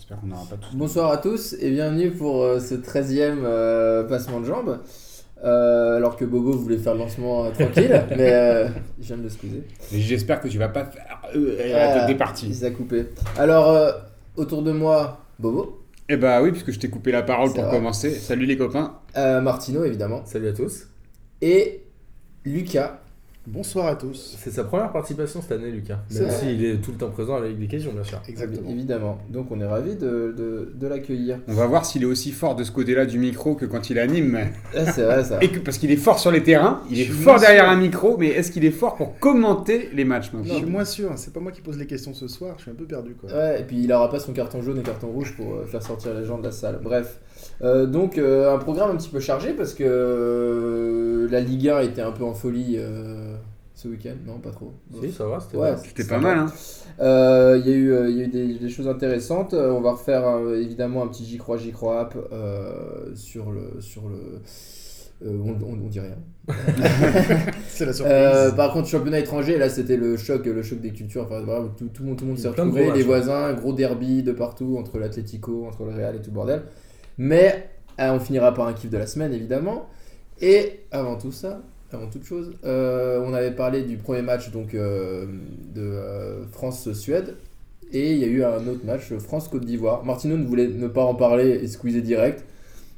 J'espère qu'on n'aura pas tous. Bonsoir à tous et bienvenue pour euh, ce 13e euh, passement de jambes. Euh, alors que Bobo voulait faire le lancement euh, tranquille, mais euh, je viens de le scuser. Mais j'espère que tu vas pas faire euh, Ah, des Il parties. s'est coupé. Alors, euh, autour de moi, Bobo, Eh bah oui, puisque je t'ai coupé la parole pour vrai. commencer. Salut les copains. euh, Martino évidemment, Salut à tous. et Lucas. Bonsoir à tous. C'est sa première participation cette année, Lucas. Même s'il est tout le temps présent avec des questions, bien sûr. Exactement. Évidemment. Donc on est ravis de, de, de l'accueillir. On va voir s'il est aussi fort de ce côté-là du micro que quand il anime. Ah, c'est vrai ça. Et que, parce qu'il est fort sur les terrains, il est Je fort derrière sûr. un micro, mais est-ce qu'il est fort pour commenter les matchs Je maintenant suis moins sûr, c'est pas moi qui pose les questions ce soir, je suis un peu perdu quoi. Ouais, et puis il aura pas son carton jaune et carton rouge pour euh, faire sortir les gens de la salle. Bref. Euh, donc euh, un programme un petit peu chargé parce que euh, la Ligue 1 était un peu en folie euh, ce week-end. Non, pas trop. Si, ça va, c'était Ouais, pas mal, hein Euh, Il y a eu, euh, il y a eu des, des choses intéressantes. On va refaire euh, évidemment un petit J'y crois, J'y crois app euh, sur le. Sur le euh, on, on, on dit rien. C'est la surprise. Euh, par contre, championnat étranger, là c'était le choc, le choc des cultures. Enfin, vraiment, tout, tout, le monde- tout le monde y s'est retrouvé, gros les matchs, voisins, gros derby de partout entre l'Atlético, entre le Real et tout le bordel. Mais euh, on finira par un kiff de la semaine évidemment. Et avant tout ça, avant toute chose, euh, on avait parlé du premier match donc euh, de France-Suède. Et il y a eu un autre match, France-Côte d'Ivoire. Martino ne voulait ne pas en parler et squeezer direct.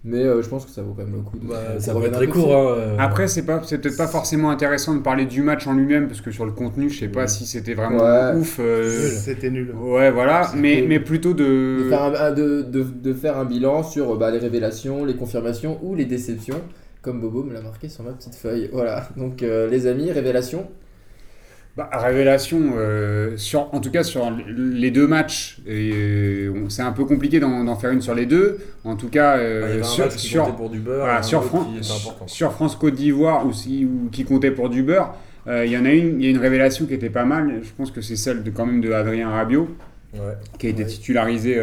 Mais euh, je pense que ça vaut quand même le coup. de- Bah, ça va être très court. Hein, euh. Après, c'est pas, c'est peut-être pas forcément intéressant de parler du match en lui-même, parce que sur le contenu, je sais pas Ouais. si c'était vraiment Ouais. ouf. euh, C'était nul. Ouais, voilà, mais, plutôt de de. faire un, un- de, de, de faire un bilan sur bah, les révélations, les confirmations ou les déceptions, comme Bobo me l'a marqué sur ma petite feuille. Voilà, donc euh, les amis, révélations. Bah, révélation, euh, sur, en tout cas sur les deux matchs, euh, c'est un peu compliqué d'en faire une sur les deux. En tout cas, euh, Bah, un sur, match qui sur, comptait pour du beurre, voilà, et un sur, autre Fran- qui était important. sur France-Côte d'Ivoire aussi, ou qui comptait pour du beurre, il y en a une, il y a une révélation qui était pas mal. Je pense que c'est celle de, quand même de Adrien Rabiot, Ouais. qui a été Ouais. titularisé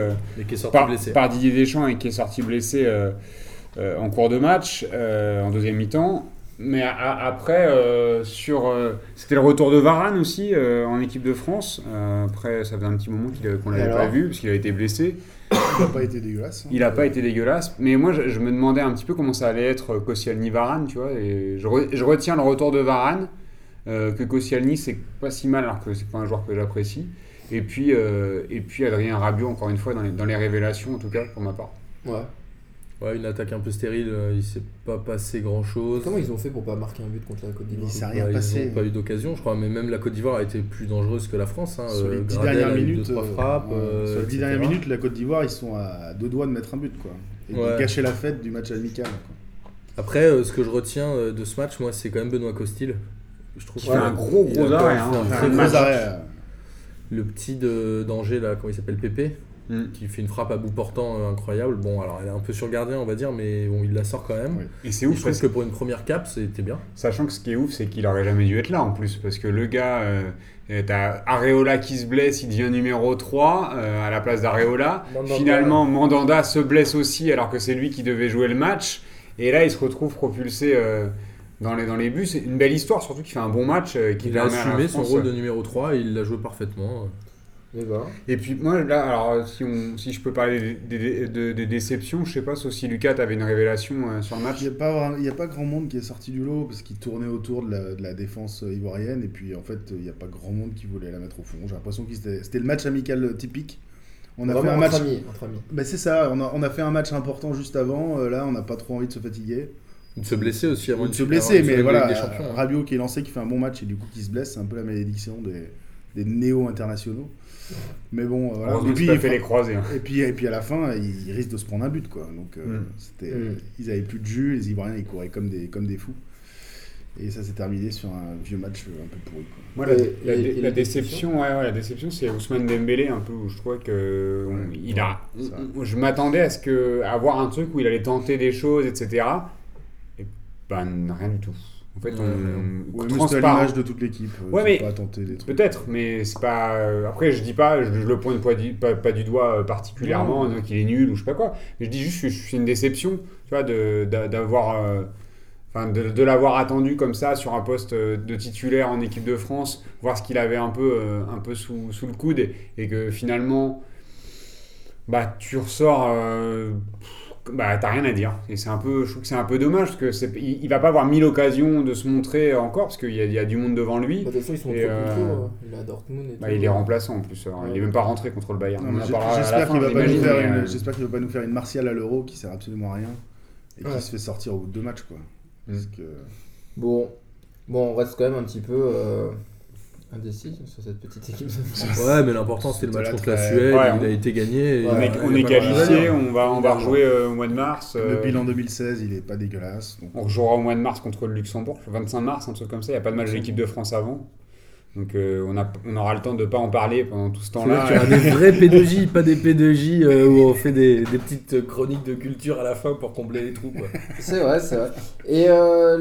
qui est par, Didier Deschamps et qui est sorti blessé en cours de match, en deuxième mi-temps. Mais a- a- après, euh, sur, euh, c'était le retour de Varane aussi euh, en équipe de France. Après, ça faisait un petit moment qu'on Et l'avait pas vu parce qu'il avait été blessé. Il n'a pas été dégueulasse. hein. Il n'a pas été dégueulasse. Mais moi, je, je me demandais un petit peu comment ça allait être Koscielny-Varane, tu vois. Et je, re- je retiens le retour de Varane, que Koscielny, c'est pas si mal alors que c'est pas un joueur que j'apprécie. Et puis, et puis Adrien Rabiot, encore une fois, dans les, dans les révélations, en tout cas, pour ma part. Ouais. Ouais, une attaque un peu stérile, euh, il s'est pas passé grand chose. Comment ils ont fait pour pas marquer un but contre la Côte d'Ivoire Il s'est rien Ils passé. n'ont pas eu d'occasion, je crois, mais même la Côte d'Ivoire a été plus dangereuse que la France. Hein. Sur les euh, dix dernières minutes, deux, trois euh, frappes. euh, sur les dernières minutes, la Côte d'Ivoire, ils sont à deux doigts de mettre un but quoi. Et Ouais. de gâcher la fête du match amical. quoi. Après, euh, ce que je retiens de ce match, moi, c'est quand même Benoît Costil. Je trouve Qui qu'il fait un gros, gros arrêt, hein. un très arrêt. Le petit de d'Angers, là, comment il s'appelle Pépé, Mm. qui fait une frappe à bout portant euh, incroyable. Bon, alors elle est un peu sur le gardien, on va dire, mais bon, il la sort quand même. Oui. Et c'est Et ouf, je trouve parce que pour une première cap, c'était bien. Sachant que ce qui est ouf, c'est qu'il aurait jamais dû être là en plus, parce que le gars, euh, t'as Areola qui se blesse, il devient numéro 3 euh, à la place d'Areola. Finalement, Mandanda se blesse aussi alors que c'est lui qui devait jouer le match. Et là, il se retrouve propulsé euh, dans, les, dans les buts. C'est une belle histoire, surtout qu'il fait un bon match. euh, qui Il a assumé son rôle de numéro 3 et il l'a joué parfaitement. Eh ben, Et puis moi, là, alors si, on, si je peux parler des, des- de- des déceptions, je sais pas, sauf si Lucas, t'avais une révélation euh, sur le match. Il n'y a, pas- il y a pas grand monde qui est sorti du lot parce qu'il tournait autour de la, de la défense euh, ivoirienne et puis en fait il n'y a pas grand monde qui voulait la mettre au fond. J'ai l'impression que c'était le match amical typique. On a fait vraiment un match. entre amis. Entre amis. Bah, c'est ça, on a, on a fait un match important juste avant. euh, là, on n'a pas trop envie de se fatiguer. De se blesser aussi avant de se blesser, mais Ligue voilà, hein. Rabiot qui est lancé, qui fait un bon match et du coup qui se blesse, c'est un peu la malédiction des, des néo-internationaux. Mais bon, euh, voilà. Et puis, pas fait les croisés. hein. et puis, et puis à la fin, il, il risque de se prendre un but, quoi. Donc, euh, Mm. c'était, Mm. ils avaient plus de jus, les Ivoiriens, ils couraient comme des, comme des fous. Et ça s'est terminé sur un vieux match euh, un peu pourri. Quoi. Moi, la, Et- la- et- la et les déception, ouais, ouais, la déception, c'est Ousmane Dembélé un peu où je trouvais que on- Ouais, il a, on- je m'attendais à ce que à voir un truc où il allait tenter des choses, etc. Et ben rien du tout. En fait, on, transparent. l'image de toute l'équipe. euh, Ouais, mais ont pas tenté des trucs. Peut-être, mais c'est pas. euh, Après, je dis pas, je, je le pointe pas du, pas, pas du doigt euh, particulièrement, Non. qu'il est nul ou je sais pas quoi. Je dis juste que c'est une déception, tu vois, de- d'a- d'avoir. euh, Enfin, de, de l'avoir attendu comme ça sur un poste de titulaire en équipe de France, voir ce qu'il avait un peu, euh, un peu sous, sous le coude et, et que finalement, bah, tu ressors. euh, pff, bah, t'as rien à dire. Et c'est un peu, je trouve que c'est un peu dommage parce que c'est, il, il va pas avoir mille occasions de se montrer encore parce qu'il y a, il y a du monde devant lui. Bah, De toute façon, ils sont Et, trop euh, contrôles. Il est à Dortmund et Bah, tout. il est remplaçant en plus. alors, Il est même pas rentré contre le Bayern. J'espère qu'il va, pas nous faire une- euh, j'espère qu'il va pas nous faire une martiale à l'euro qui sert absolument à rien et Ouais. qui se fait sortir au bout de deux matchs. Quoi. Parce que... Bon. bon, on reste quand même un petit peu euh, indécis sur cette petite équipe de France. Ouais, mais l'important c'était le match contre la Suède, Ouais, il on- a été gagné. et Ouais, on est, il on est qualifié, on va, on va rejouer euh, au mois de mars. Le euh, bilan 2016, il est pas dégueulasse. donc- On rejouera au mois de mars contre le Luxembourg, le 25 mars, un truc comme ça. Il n'y a pas de match de l'équipe de France avant. Donc euh, on, a, on aura le temps de ne pas en parler pendant tout ce temps-là. qu'il y aura des vrais P2J, pas des P2J euh, où on fait des, des petites chroniques de culture à la fin pour combler les trous. C'est vrai, c'est vrai. Et euh,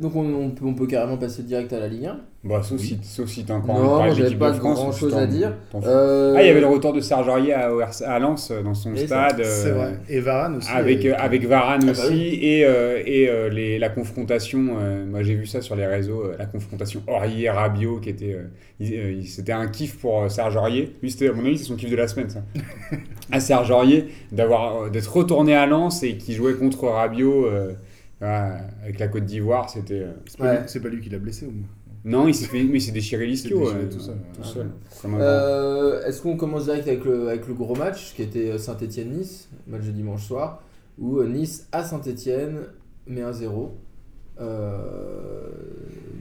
donc on, on peut, on peut carrément passer direct à la Ligue 1. Bah, sauf, si, sauf si t'as encore Non, moi, j'avais pas de France. grand-chose tu t'en- à dire. Euh, Ah, il y avait le retour de Serge Aurier à, Lens euh, dans son Et stade. C'est euh, vrai. Et Varane aussi. Avec, euh, avec Varane Ah bah aussi oui. et, euh, et euh, les, la confrontation, euh, moi j'ai vu ça sur les réseaux, euh, la confrontation Aurier-Rabiot qui était, euh, euh, c'était un kiff pour euh, Serge Aurier. Lui c'était, à mon avis c'est son kiff de la semaine ça. à Serge Aurier d'avoir, euh, d'être retourné à Lens et qui jouait contre Rabiot euh, avec la Côte d'Ivoire, c'était... euh, C'est pas, Ouais. lui- c'est pas lui qui l'a blessé au moins. Non, il s'est fait, mais il s'est déchiré l'ischio euh, tout seul. tout seul. Euh, Est-ce qu'on commence direct avec le, avec le gros match qui était Saint-Etienne-Nice, match de dimanche soir, où euh, Nice à Saint-Etienne met 1-0. Euh,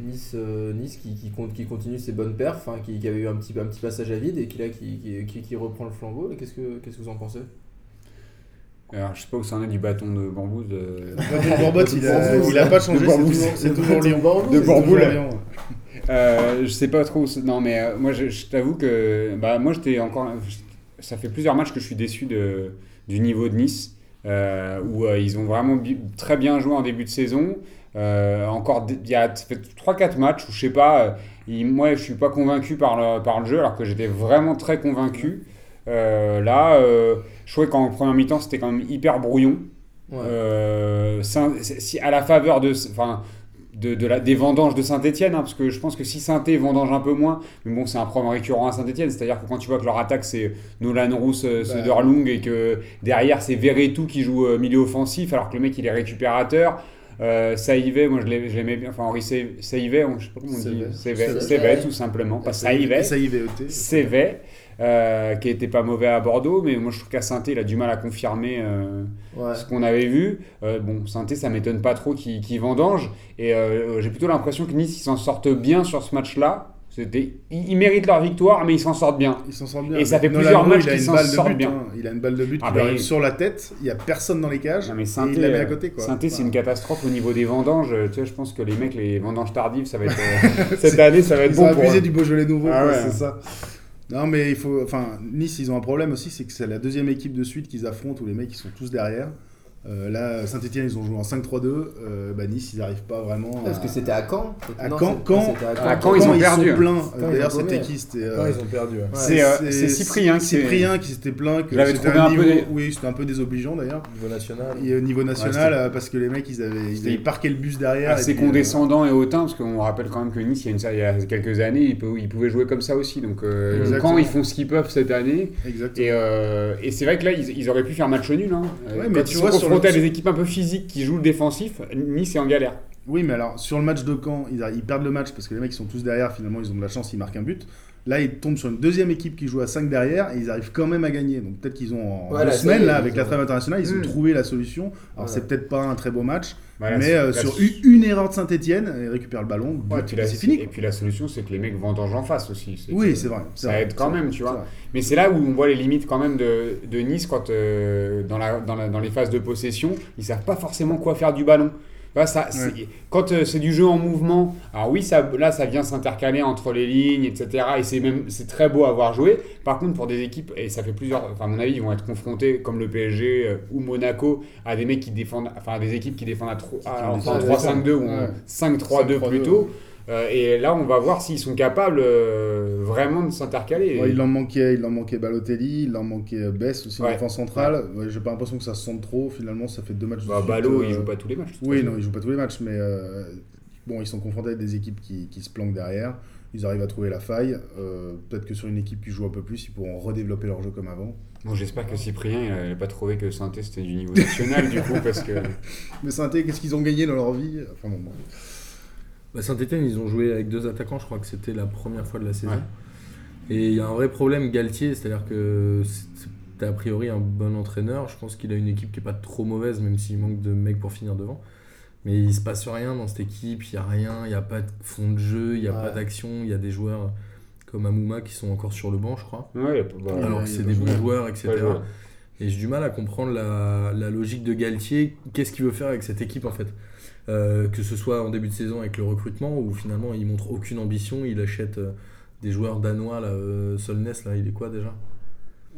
nice, euh, nice qui, qui, compte- qui continue ses bonnes perfs, hein, qui, qui avait eu un petit, un petit passage à vide et qui, là, qui, qui, qui, qui reprend le flambeau. Qu'est-ce que qu'est-ce que vous en pensez? Alors, je sais pas où ça en est du bâton de bambou de... Bourbot, il a, il a pas changé, De c'est toujours, Lyon. De. Lyon. Euh, je sais pas trop. où c'est- Non, mais euh, moi, je, je t'avoue que bah, moi, j'étais encore. Ça fait plusieurs matchs que je suis déçu de, du niveau de Nice, euh, où euh, ils ont vraiment très bien joué en début de saison. Euh, encore, il y a ça fait 3-4 matchs où je sais pas. moi, je suis pas convaincu par le, par le jeu, alors que j'étais vraiment très convaincu. Euh, là, euh, je trouvais qu'en première mi-temps, c'était quand même hyper brouillon. Ouais. Euh, si à la faveur de, enfin, de, de la, des vendanges de Saint-Etienne, parce que je pense que si saint vendange un peu moins, mais bon, c'est un problème récurrent à Saint-Etienne, c'est-à-dire que quand tu vois que leur attaque c'est Nolan Rousse, euh, Bah. Söderlung, et que derrière c'est Verretou qui joue euh, milieu offensif, alors que le mec il est récupérateur. Euh, Saïvé, moi je l'ai- je l'aimais bien, enfin Henri Sa- Saïvé, je sais pas comment on dit. Saïvé, tout simplement, pas Saïvé. Sévet, euh, qui était pas mauvais à Bordeaux, mais moi je trouve qu'à saint il a du mal à confirmer euh, Ouais. ce qu'on avait vu. Euh, bon, saint ça m'étonne pas trop qu'il qu'il vendange, et j'ai plutôt l'impression que Nice ils s'en sortent bien sur ce match-là. C'était, ils, ils méritent leur victoire, mais ils s'en sortent bien. Il s'en sort bien. Et ça fait Nolan plusieurs matchs il a qu'il une s'en balle de sort but, bien. hein. Il a une balle de but Ah qui bah, arrive sur la tête. Il y a personne dans les cages. Non, mais et il la met à côté. quoi. Saint-Étienne, c'est une catastrophe au niveau des vendanges. Tu sais, je pense que les mecs, les vendanges tardives, ça va être cette année, ça va être Ils ont bon pour abusé eux. du Beaujolais nouveau, Ah ouais. c'est ça. Non, mais il faut. Enfin, Nice, ils ont un problème aussi, c'est que c'est la deuxième équipe de suite qu'ils affrontent où les mecs ils sont tous derrière. Euh, là, Saint-Etienne, ils ont joué en 5-3-2. Euh, bah, nice, ils n'arrivent pas vraiment. Parce que c'était à Caen À Non, Caen, c'est- Caen. ils ont perdu. D'ailleurs, c'était qui C'était. Euh, ils ont perdu. ouais. C'est, euh, c'est Cyprien qui s'est- Cyprien qui s'était plaint que trouvé un peu niveau, oui c'était un peu désobligeant d'ailleurs Niveau national. et au niveau national Ouais, euh, parce que les mecs ils avaient, ils avaient parqué le bus derrière assez et puis, euh, condescendant et hautain, parce qu'on rappelle quand même que Nice, il y a, une, il y a quelques années, ils, pouvaient jouer comme ça aussi. Donc euh, quand ils font ce qu'ils peuvent cette année, exactement et, euh, et c'est vrai que là, ils, auraient pu faire match nul. Hein. Euh, mais tu vois, sur le- à des équipes un peu physiques qui jouent le défensif, Nice est en galère. oui mais alors sur le match de Caen ils, perdent le match parce que les mecs ils sont tous derrière finalement ils ont de la chance ils marquent un but. Là ils tombent sur une deuxième équipe qui joue à 5 derrière et ils arrivent quand même à gagner. Donc peut-être qu'ils ont en Voilà, deux semaines là avec la trêve internationale ils ont trouvé la solution. Alors Voilà. c'est peut-être pas un très beau match Mais euh, sur une, erreur de Saint-Etienne ils récupèrent le ballon Ouais, c'est fini Et puis la solution, c'est que les mecs vendangent en face aussi. oui c'est vrai Ça vrai, aide quand même, vrai, tu vois. Mais c'est là où on voit les limites quand même de, de Nice quand euh, dans, la, dans, la- dans les phases de possession, ils savent pas forcément quoi faire du ballon. Vois, ça, Quand euh, c'est du jeu en mouvement, alors oui, ça, là ça vient s'intercaler entre les lignes, etc. Et c'est même c'est très beau à voir jouer. Par contre, pour des équipes, et ça fait plusieurs, enfin à mon avis, ils vont être confrontés comme le PSG euh, ou Monaco à des mecs qui défendent, enfin à des équipes qui défendent à, tro- à- enfin, en Ouais, 3-5-2 ou en ouais. 5-3-2 5-3-2, plutôt. Et là, on va voir s'ils sont capables euh, vraiment de s'intercaler. Ouais, il en manquait, il en manquait Balotelli, il en manquait euh, Bess aussi en Ouais. défense centrale. Ouais, J'ai pas l'impression que ça se sente trop. Finalement, ça fait deux matchs. de Bah, suite, Ballot, euh, il joue pas tous les matchs. de Oui, non, il joue pas tous les matchs, mais euh, bon, ils sont confrontés à des équipes qui, qui se planquent derrière. ils arrivent à trouver la faille. Euh, Peut-être que sur une équipe qui joue un peu plus, ils pourront redévelopper leur jeu comme avant. Bon, j'espère que Cyprien, n'avait pas trouvé que Saint-Etienne c'était du niveau national, du coup, parce que. Mais saint qu'est-ce qu'ils ont gagné dans leur vie? Enfin bon, bon. Bah, Saint-Etienne, ils ont joué avec deux attaquants, je crois que c'était la première fois de la saison. Ouais. Et il y a un vrai problème, Galtier, c'est-à-dire que c'était a priori un bon entraîneur. Je pense qu'il a une équipe qui est pas trop mauvaise, même s'il manque de mecs pour finir devant. Mais il se passe rien dans cette équipe, il n'y a rien, il n'y a pas de fond de jeu, il n'y a Ouais. pas d'action, il y a des joueurs comme Amouma qui sont encore sur le banc, je crois. Ouais, bah, alors que c'est des bons joueurs, etc. Et j'ai du mal à comprendre la, la logique de Galtier. Qu'est-ce qu'il veut faire avec cette équipe en fait? Que ce soit en début de saison avec le recrutement où finalement il montre aucune ambition, il achète euh, des joueurs danois là, euh, Solness là, il est quoi déjà?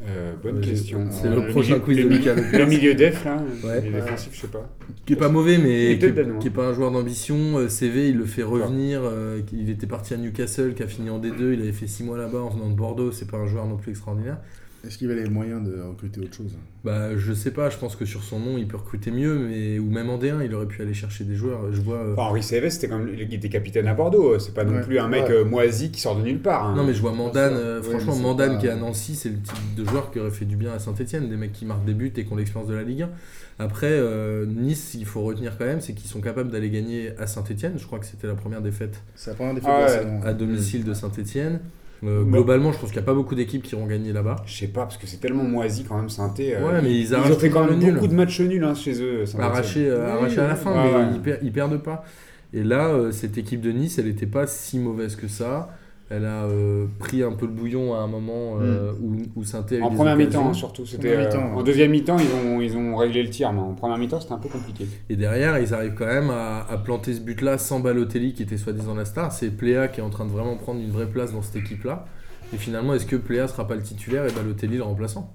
Euh, bonne question. c'est Euh, le prochain milieu- quiz de le, Lucas le milieu def, là, Ouais. les défensifs, je sais pas. Qui est pas mauvais, Il mais qui, qui est pas un joueur d'ambition. Euh, CV, il le fait revenir. euh, il était parti à Newcastle, qui a fini en D2. Il avait fait 6 mois là-bas en venant de Bordeaux. C'est pas un joueur non plus extraordinaire. Est-ce qu'il avait les moyens de recruter autre chose Bah, je sais pas. Je pense que sur son nom, il peut recruter mieux, mais ou même en D1, il aurait pu aller chercher des joueurs. Je vois. euh, Enfin, Henri Céves, c'était comme il était capitaine à Bordeaux. C'est pas non Ouais. plus un mec Ouais. euh, moisi qui sort de nulle part. hein. Non mais je vois Mandane, euh, franchement Mandane pas- qui est à Nancy, c'est le type de joueur qui aurait fait du bien à Saint-Etienne, des mecs qui marquent des buts et qui ont l'expérience de la Ligue 1. Après, euh, Nice, il faut retenir quand même, c'est qu'ils sont capables d'aller gagner à Saint-Etienne, je crois que c'était la première défaite C'est la première Ah à domicile de Saint-Etienne. Euh, globalement, je pense qu'il n'y a pas beaucoup d'équipes qui iront gagner là-bas. Je sais pas, parce que c'est tellement moisi quand même, Sainté. euh, Ouais, mais ils ils ont fait quand même nul. beaucoup de matchs nuls hein, chez eux. Saint-Étienne. Arraché, euh, Oui, arraché à la fin, ouais, mais ouais. Ils, per- ils perdent pas. Et là, euh, cette équipe de Nice, elle n'était pas si mauvaise que ça. Elle a euh, pris un peu le bouillon à un moment euh, où, où Saint-Étienne En première mi-temps, hein, surtout. C'était, euh, mi-temps, en deuxième mi-temps, ils ont, ils ont réglé le tir, mais en première mi-temps, c'était un peu compliqué. Et derrière, ils arrivent quand même à, à planter ce but-là sans Balotelli qui était soi-disant la star. C'est Pléa qui est en train de vraiment prendre une vraie place dans cette équipe-là. Et finalement, est-ce que Pléa sera pas le titulaire et Balotelli le remplaçant?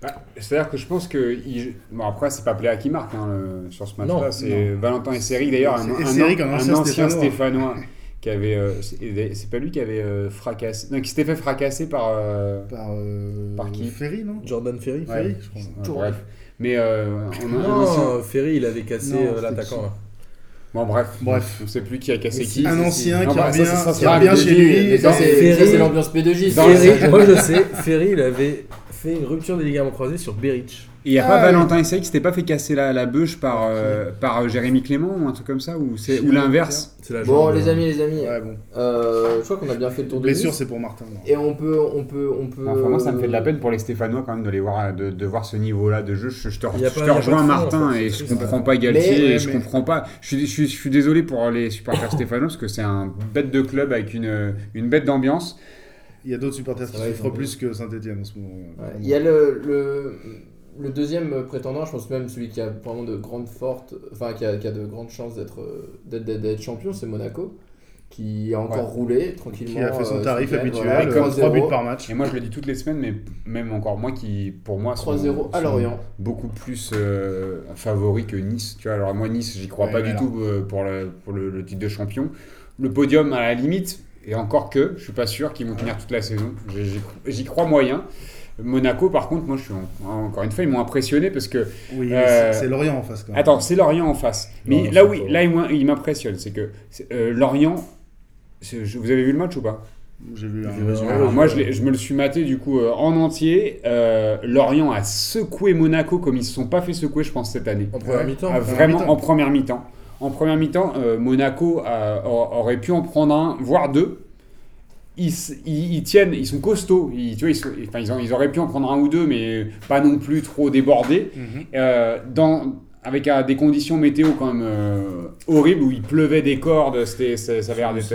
Bah, C'est-à-dire que je pense que. il- Bon, après, c'est pas Pléa qui marque hein, le- sur ce match-là, Non, c'est Valentin Esseric d'ailleurs, un, un- Esseric, un un ancien ancien Stéphanois. Stéphanois qui avait. euh, c'est pas lui qui avait euh, fracassé. Non, qui s'était fait fracasser par. euh, Par, euh, Par qui? Ferry, non? Jordan Ferry Ouais. Ferry, je crois. ouais, bref. Mais euh, on a Non, ancien- Ferry, il avait cassé euh, l'attaquant. Bon, bref. Bref. On sait plus qui a cassé qui. Un ancien qui bah, revient, ça, ça, chez lui. Ça, c'est Ferry- ça, c'est l'ambiance P2J. ça. Dans Ferry, moi je sais, Ferry, il avait fait une rupture des ligaments croisés sur Beric. Et il n'y a Ah, pas oui. Valentin Esseric qui s'était pas fait casser la, la bûche par, euh, par euh, Jérémy Clément ou un truc comme ça Ou, c'est, ou l'inverse C'est la Bon, les euh, amis, les amis, Ouais, bon. euh, je crois qu'on a bien fait le tour de Blessure, c'est pour Martin. non. Et on peut, on peut, on peut. Enfin, moi, ça me fait de la peine pour les Stéphanois quand même de, les voir, de, de voir ce niveau-là de jeu. Je, je te, je te rejoins, Martin, en fait, et je comprends pas Galtier, Mais- et je comprends pas. Je suis, je, suis, je suis désolé pour les supporters stéphanois parce que c'est un bête de club avec une, une bête d'ambiance. Il y a d'autres supporters qui souffrent plus que Saint-Etienne en ce moment. Il y a le, le, deuxième prétendant, je pense même celui qui a vraiment de grandes fortes, enfin qui a, qui a de grandes chances d'être euh, d'être- champion, c'est Monaco, qui a encore Ouais. roulé tranquillement. Qui a fait son euh, tarif habituel, voilà, Et euh, comme 3 buts 3-0, par match. Et moi, je le dis toutes les semaines, mais même encore moi qui, pour moi, sont, 3-0 à sont Lorient. beaucoup plus euh, favoris que Nice. Tu vois, alors moi, Nice, j'y crois Ouais, pas du alors. tout euh, pour, le, pour le, le titre de champion. Le podium, à la limite, et encore que, je suis pas sûr qu'ils vont tenir toute la saison. J'y crois moyen. Monaco, par contre, moi, je suis en- encore une fois, ils m'ont impressionné parce que Oui, Euh, c'est- Lorient en face quand même. Attends, c'est Lorient en face. Mais Non, là, oui, là, il m'impressionne. C'est que c'est- euh, Lorient. Vous avez vu le match ou pas? J'ai vu. Alors, Moi, je, me le suis maté du coup euh, en entier. Euh, Lorient a secoué Monaco comme ils ne se sont pas fait secouer, je pense, cette année. En première Ouais. mi-temps. Ah, vraiment mi-temps. en première mi-temps. En première mi-temps, euh, Monaco a- a- aurait pu en prendre un, voire deux. Ils, s- ils- ils tiennent, ils sont costauds. Ils, tu vois, ils, sont- enfin, ils, ont- ils auraient pu en prendre un ou deux, mais pas non plus trop débordés. Mhm. Euh, dans, avec euh, des conditions météo quand même euh, horribles où il pleuvait des cordes, c'était, ça, ça avait l'air d'être.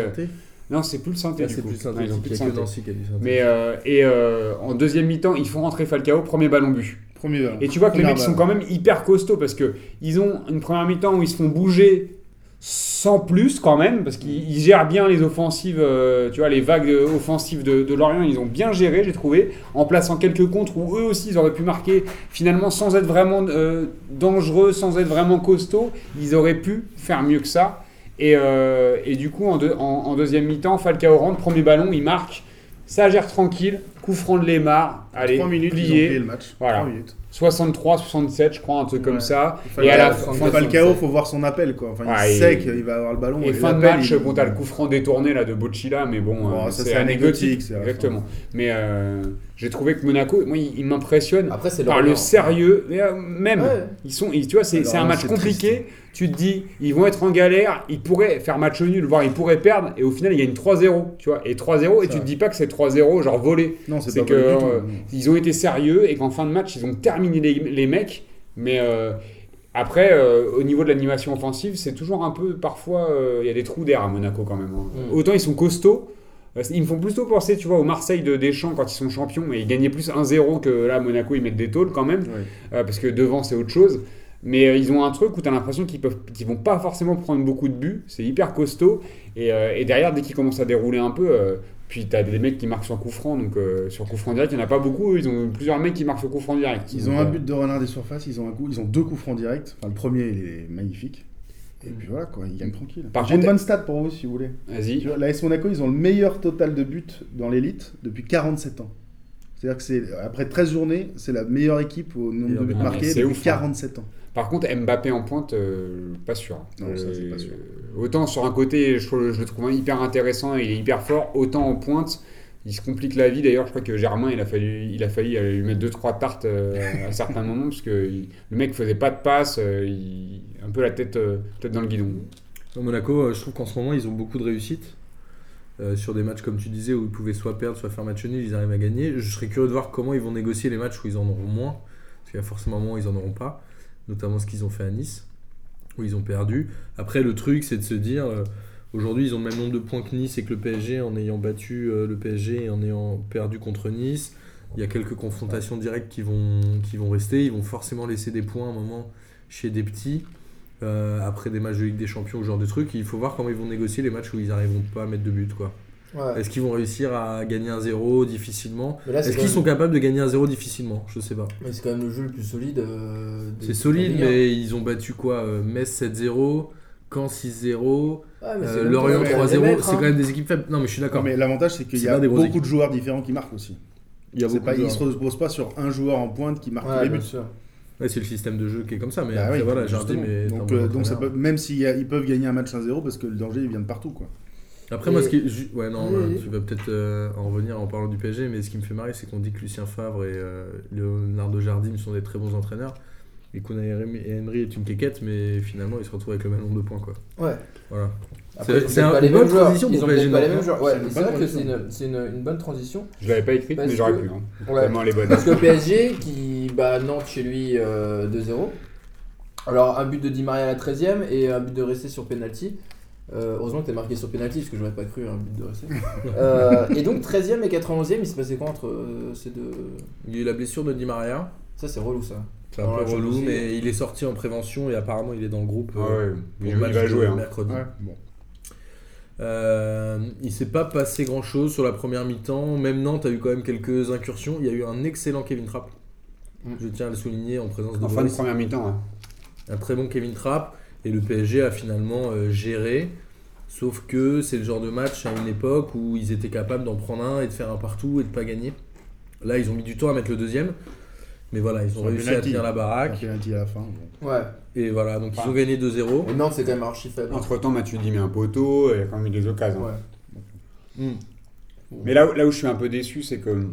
Non, c'est plus le synthé. Ah, c'est plus Santé. Ouais, ils ont Il plus synthé. Nancy qui a du Santé. Mais euh, et euh, en deuxième mi-temps, ils font rentrer Falcao, premier ballon but. Premier ballon. Et tu vois que les mecs sont quand même hyper costauds parce que ils ont une première mi-temps où ils se font bouger sans plus quand même parce qu'ils ils gèrent bien les offensives, euh, tu vois les vagues offensives de, de Lorient, ils ont bien géré, j'ai trouvé, en plaçant quelques contres où eux aussi ils auraient pu marquer finalement sans être vraiment euh, dangereux, sans être vraiment costauds, ils auraient pu faire mieux que ça. Et, euh, et du coup en, deux- en- en deuxième mi-temps, Falcao rentre, premier ballon, il marque, ça gère tranquille, coup franc de Lemar, allez, 3 minutes, ils ont plié. plié le match. Voilà. 3 minutes. 63, 67, je crois, un truc comme ça. Falcao, Et à la fin, Falcao, faut voir son appel quoi. Enfin, Ouais, il sait qu'il va avoir le ballon. Et fin de match, il- bon, t'as le coup franc détourné là de Bocilla, mais bon, Bon, euh, ça, c'est c'est anecdotique. Exactement. Mais euh, j'ai trouvé que Monaco, moi, il, il m'impressionne Après, c'est par le sérieux. Mais, euh, même, Ouais. ils sont, ils- tu vois, c'est un match c'est compliqué. Tu te dis, ils vont être en galère, ils pourraient faire match nul, voire ils pourraient perdre, et au final, il y a une 3-0, tu vois. Et 3-0, et Ça tu te dis pas que c'est 3-0, genre volé. Non, c'est C'est pas que bon du tout, euh, ils ont été sérieux et qu'en fin de match, ils ont terminé les, les mecs. Mais euh, après, euh, au niveau de l'animation offensive, c'est toujours un peu, parfois, euh, il y a des trous d'air à Monaco quand même. hein. Mm. Autant ils sont costauds. Ils me font plutôt penser, tu vois, au Marseille de Deschamps quand ils sont champions, mais ils gagnaient plus 1-0 que là, Monaco, ils mettent des tôles quand même, euh, parce que devant, c'est autre chose. Mais euh, ils ont un truc où tu as l'impression qu'ils peuvent, qu'ils vont pas forcément prendre beaucoup de buts, c'est hyper costaud. Et, euh, et derrière, dès qu'ils commencent à dérouler un peu, puis tu as des mecs qui marquent sur coup franc, donc euh, sur coup franc direct, il n'y en a pas beaucoup, ils ont plusieurs mecs qui marquent sur coup franc direct. Ils ont un euh, but de renard des surfaces, ils ont un coup, ils ont deux coups francs directs. Enfin, le premier, il est magnifique. Et puis voilà, quoi, ils gagnent tranquille. Par J'ai une bonne stat pour vous, si vous voulez. Vas-y. Vois, L'AS Monaco, ils ont le meilleur total de buts dans l'élite depuis 47 ans. C'est-à-dire que c'est après 13 journées, c'est la meilleure équipe au nombre de buts marqués depuis ouf, hein. 47 ans. Par contre, Mbappé en pointe, euh, pas sûr. Non, ça, c'est pas sûr. Autant sur un côté, je, le trouve hyper intéressant, il est hyper fort, autant en pointe, il se complique la vie. D'ailleurs, je crois que Germain, il a fallu, il a failli euh, lui mettre 2-3 tartes euh, à certains moments, parce que il- le mec faisait pas de passe, euh, il- un peu la tête, euh, tête dans le guidon. Au Monaco, euh, je trouve qu'en ce moment, ils ont beaucoup de réussite. Euh, sur des matchs, comme tu disais, où ils pouvaient soit perdre, soit faire match nul, ils arrivent à gagner. Je serais curieux de voir comment ils vont négocier les matchs où ils en auront moins. Parce qu'il y a forcément un moment où ils en auront pas. Notamment ce qu'ils ont fait à Nice, où ils ont perdu. Après, le truc, c'est de se dire. euh, Aujourd'hui, ils ont le même nombre de points que Nice et que le PSG en ayant battu euh, le PSG et en ayant perdu contre Nice. Il y a quelques confrontations directes qui vont, rester. Ils vont forcément laisser des points à un moment chez des petits. euh, après des matchs de Ligue des Champions, ce genre de trucs. Il faut voir comment ils vont négocier les matchs où ils n'arriveront pas à mettre de but. Quoi. Ouais. Est-ce qu'ils vont réussir à gagner un 0 difficilement Est-ce qu'ils même- sont capables de gagner un 0 difficilement? Je sais pas. Mais c'est quand même le jeu le plus solide. euh, C'est solide, mais ils ont battu quoi euh, Metz 7-0, Caen 6-0, un. Ouais, mais c'est euh, Lorient pas les 3-0. mecs, C'est hein. quand même des équipes faibles. Non, mais je suis d'accord. Mais l'avantage, c'est qu'il y a beaucoup équipes. de joueurs différents qui marquent aussi. Il y a pas, ils joueurs. se reposent pas sur un joueur en pointe qui marque Ouais, les buts. Ouais, c'est le système de jeu qui est comme ça. Mais Bah après, oui, voilà, j'ai mais. donc, euh, donc ça entraîneur. peut- même s'ils peuvent gagner un match 1-0 parce que le danger il vient de partout quoi. Après, moi, Et- ce qui ju- Ouais, non, Oui, euh, oui. tu vas peut-être euh, en revenir en parlant du PSG, mais ce qui me fait marrer, c'est qu'on dit que Lucien Favre et euh, Leonardo Jardim sont des très bons entraîneurs. Et qu'Unai Emery est une quéquette, mais finalement, il se retrouve avec le même nombre de points. Quoi. Ouais. Voilà. C'est- ils un- les une mêmes bonne joueurs. transition Ils pour PSG, pas les mêmes joueurs. Ouais, C'est vrai que c'est une, c'est une, une bonne transition. Je l'avais pas écrite, Parce mais j'aurais que- pu. Hein. Ouais. Tellement elle est bonne. Parce que PSG qui bat Nantes chez lui euh, 2-0. Alors un but de Di Maria à la 13ème et un but de Ressé sur penalty. Euh, heureusement que t'es marqué sur penalty parce que j'aurais pas cru un but de Ressé. Euh, et donc 13ème et 91ème, il s'est passé quoi entre euh, ces deux? Il y a eu la blessure de Di Maria. Ça c'est relou ça. C'est un peu relou, mais il est sorti en prévention et apparemment il est dans le groupe. Ah euh, ouais, pour il, match va jouer. hein. mercredi. Bon. Euh, il s'est pas passé grand chose sur la première mi-temps. Même Nantes a eu quand même quelques incursions. Il y a eu un excellent Kevin Trapp. Mm. Je tiens à le souligner en présence de En fin de première mi-temps. hein. Un très bon Kevin Trapp. Et le PSG a finalement euh, géré. Sauf que c'est le genre de match à une époque où ils étaient capables d'en prendre un et de faire un partout et de pas gagner. Là, ils ont mis du temps à mettre le deuxième. Mais voilà, ils ont un réussi à tenir la Un baraque. penalty à la fin. bon. Ouais. Et voilà, donc ils ont gagné 2-0. Et Nantes c'est quand même archi faible. Entre temps, Mathieu dit met un poteau, il y a quand même eu des occasions. Ouais. Mm. Mais là, où- là où je suis un peu déçu, c'est que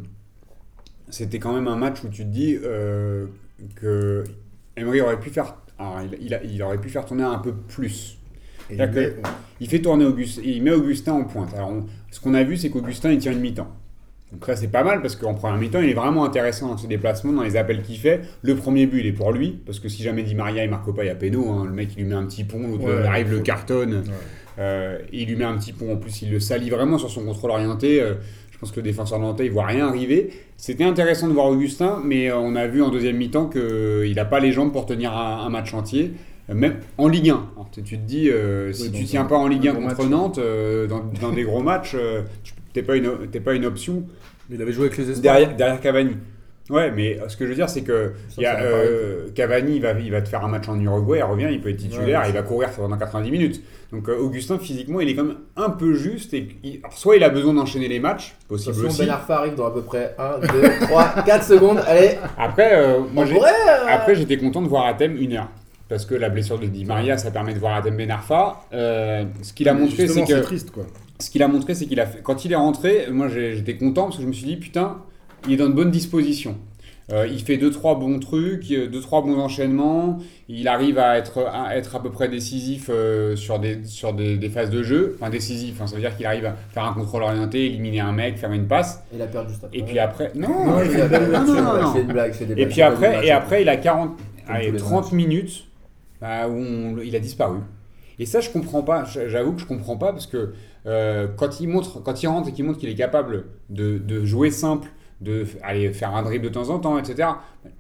c'était quand même un match où tu te dis euh, que Emery aurait pu faire, alors, il, il a- il aurait pu faire tourner un peu plus. Il fait tourner Augustin, il met Augustin en pointe. Alors, on- ce qu'on a vu, c'est qu'Augustin il tient une mi-temps. Donc là, c'est pas mal parce qu'en première mi-temps, il est vraiment intéressant dans ses déplacements, dans les appels qu'il fait. Le premier but, il est pour lui parce que si jamais Di Maria il marque pas, il y a péno. hein. Le mec, il lui met un petit pont, l'autre Ouais, arrive, le cartonne. Ouais. Euh, il lui met un petit pont en plus, il le salit vraiment sur son contrôle orienté. Euh, je pense que le défenseur nantais, il voit rien arriver. C'était intéressant de voir Augustin, mais euh, on a vu en deuxième mi-temps qu'il n'a pas les jambes pour tenir un, un match entier. Euh, Même en Ligue 1. Alors, tu te dis, euh, si Oui, tu dans tiens pas en Ligue un 1 gros contre match. Nantes, euh, dans, dans des gros matchs, euh, tu t'es pas, une, pas une option Il avait joué avec les espoirs. derrière, derrière Cavani. Ouais, mais ce que je veux dire, c'est que y a, euh, Cavani, il va, il va te faire un match en Uruguay, il revient, il peut être titulaire, Ouais, il va courir pendant 90 minutes. Donc euh, Augustin, physiquement, il est quand même un peu juste. Et, il- alors, soit il a besoin d'enchaîner les matchs, possible façon, aussi. Ben Arfa arrive dans à peu près 1, 2, 3, 4 secondes. Allez, Après, euh, moi, euh, Après, j'étais content de voir Athème une heure. Parce que la blessure de Di Maria, ça permet de voir Athème Ben Arfa. Euh, ce qu'il a montré, c'est que triste, quoi. ce qu'il a montré, c'est qu'il a fait. Quand il est rentré, moi j'étais content parce que je me suis dit putain, il est dans de bonnes dispositions. Euh, il fait deux trois bons trucs, euh, deux trois bons enchaînements. Il arrive à être à être à peu près décisif euh, sur des sur des, des phases de jeu. Enfin décisif, hein, ça veut dire qu'il arrive à faire un contrôle orienté, éliminer un mec, faire une passe. Il a perdu. Et puis après, non, Non, il a perdu. non, non, non, blague, des Et puis après, et après, il a 40, Comme allez, tous les 30 minutes bah, on- il a disparu. Et ça, je comprends pas. J'avoue que je comprends pas parce que euh, quand il montre, quand il rentre et qu'il montre qu'il est capable de jouer simple, de aller faire un dribble de temps en temps, etc.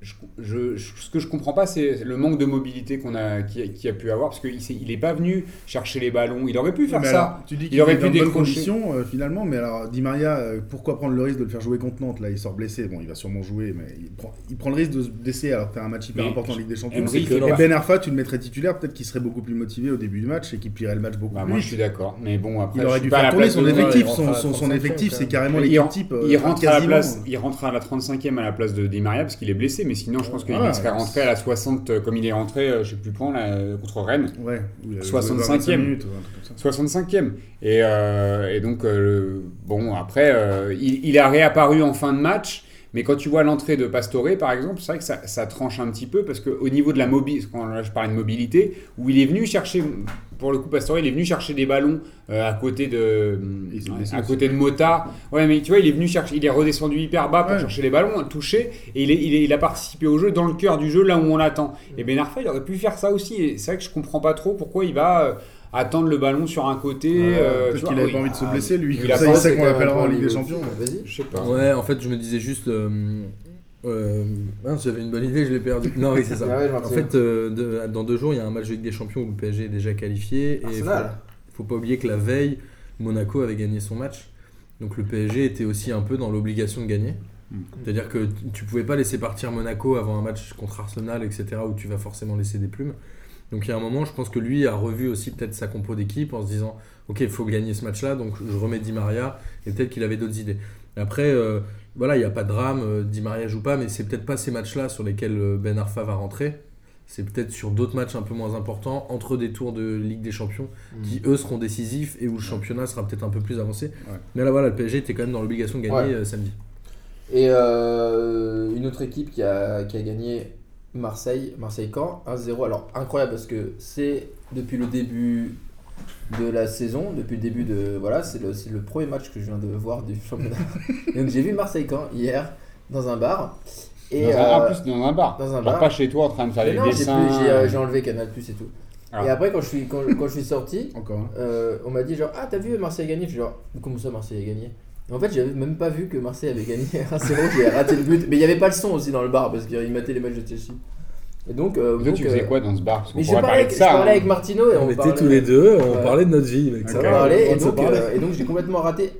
Je, je- je- ce que je comprends pas, c'est le manque de mobilité qu'on a, qui, a- qui a pu avoir parce qu'il s'est- il est pas venu chercher les ballons. Il aurait pu faire Mais ça. alors, tu dis Il qu'il aurait pu dans décrocher. conditions euh, finalement, mais alors Di Maria, euh, pourquoi prendre le risque de le faire jouer contre Nantes? Là, il sort blessé. Bon, il va sûrement jouer, mais il prend, il prend le risque de se blesser alors faire un match hyper Mais important en Ligue des Champions. Que Et Ben Arfa, tu le mettrais titulaire, peut-être qu'il serait beaucoup plus motivé au début du match et qu'il plierait le match beaucoup Bah, plus moi, je suis d'accord. Mais bon, après, Il aurait dû faire la tourner son de- effectif. Son, à son, son 35e, effectif, c'est carrément l'équipe type. il euh, rentre à la quasiment. place, il rentre à la 35e à la place de Di Maria parce qu'il est blessé, mais sinon je pense qu'il serait rentré à la 60 euh, comme il est rentré, euh, je sais plus quand, là, euh, contre Rennes. Ouais, où il avait 65e. 25 minutes, ou un truc comme ça. 65e. Et, euh, et donc, euh, bon, après, il, il a réapparu en fin de match. Mais quand tu vois l'entrée de Pastore, par exemple, c'est vrai que ça, ça tranche un petit peu parce qu'au niveau de la mobilité, quand là, je parlais de mobilité, où il est venu chercher, pour le coup, Pastore, il est venu chercher des ballons euh, à côté de, à côté de Mota. Ouais, mais tu vois, il est venu chercher, il est redescendu hyper bas pour Ouais. chercher les ballons, toucher, et il, est- il, est- il a participé au jeu dans le cœur du jeu, là où on l'attend. Et Ben Arfa, il aurait pu faire ça aussi. Et c'est vrai que je comprends pas trop pourquoi il va euh, attendre le ballon sur un côté. euh, vois, qu'il avait oui. pas envie de se ah, blesser, lui. il Comme a ça, il c'est qu'on un en Ligue des Champions. Vas-y. Je sais pas. Ouais, en fait, je me disais juste. euh, euh, j'avais une bonne idée, je l'ai perdue. Non, oui, c'est ça. Ah ouais, En fait, euh, de- dans deux jours, il y a un match de Ligue des Champions où le PSG est déjà qualifié. Et il faut, Arsenal. faut pas oublier que la veille, Monaco avait gagné son match. Donc le PSG était aussi un peu dans l'obligation de gagner. Mm. C'est-à-dire que tu pouvais pas laisser partir Monaco avant un match contre Arsenal, etc., où tu vas forcément laisser des plumes. Donc il y a un moment, je pense que lui a revu aussi peut-être sa compo d'équipe en se disant Ok, il faut gagner ce match-là, donc je remets Di Maria, et peut-être qu'il avait d'autres idées. Après, euh, voilà, il n'y a pas de drame, euh, Di Maria joue pas, mais c'est peut-être pas ces matchs-là sur lesquels euh, Ben Arfa va rentrer. C'est peut-être sur d'autres matchs un peu moins importants, entre des tours de Ligue des Champions, qui eux seront décisifs et où le championnat sera peut-être un peu plus avancé. Ouais. Mais là, voilà, le PSG était quand même dans l'obligation de gagner Ouais. samedi. Et euh, une autre équipe qui a, qui a gagné Marseille, Marseille-Caen, 1-0. Alors incroyable parce que c'est depuis le début de la saison, depuis le début de. Voilà, c'est le, premier match que je viens de voir du championnat. Donc j'ai vu Marseille-Caen hier dans un bar. Et, Dans un, en euh, plus, dans un bar. dans un bar. pas chez toi en train de faire des dessins. j'ai euh, j'ai enlevé Canal Plus et tout. Ah. Et après, quand je suis, quand, quand je suis sorti, Encore. hein. euh, on m'a dit genre ah t'as vu Marseille gagner? Je suis genre comment ça Marseille a gagné? En fait j'avais même pas vu que Marseille avait gagné 1-0 j'ai raté le but. Mais il y avait pas le son aussi dans le bar parce qu'ils mettaient les matchs de Chelsea et donc, euh, donc, tu faisais euh, quoi dans ce bar? Parce qu'on mais je pourrait parler de je ça. parlais hein. avec Martino et on, On était parlait, tous les deux, on Ouais. parlait de notre vie, mec. Ça parlait, on et donc, euh, et donc j'ai complètement raté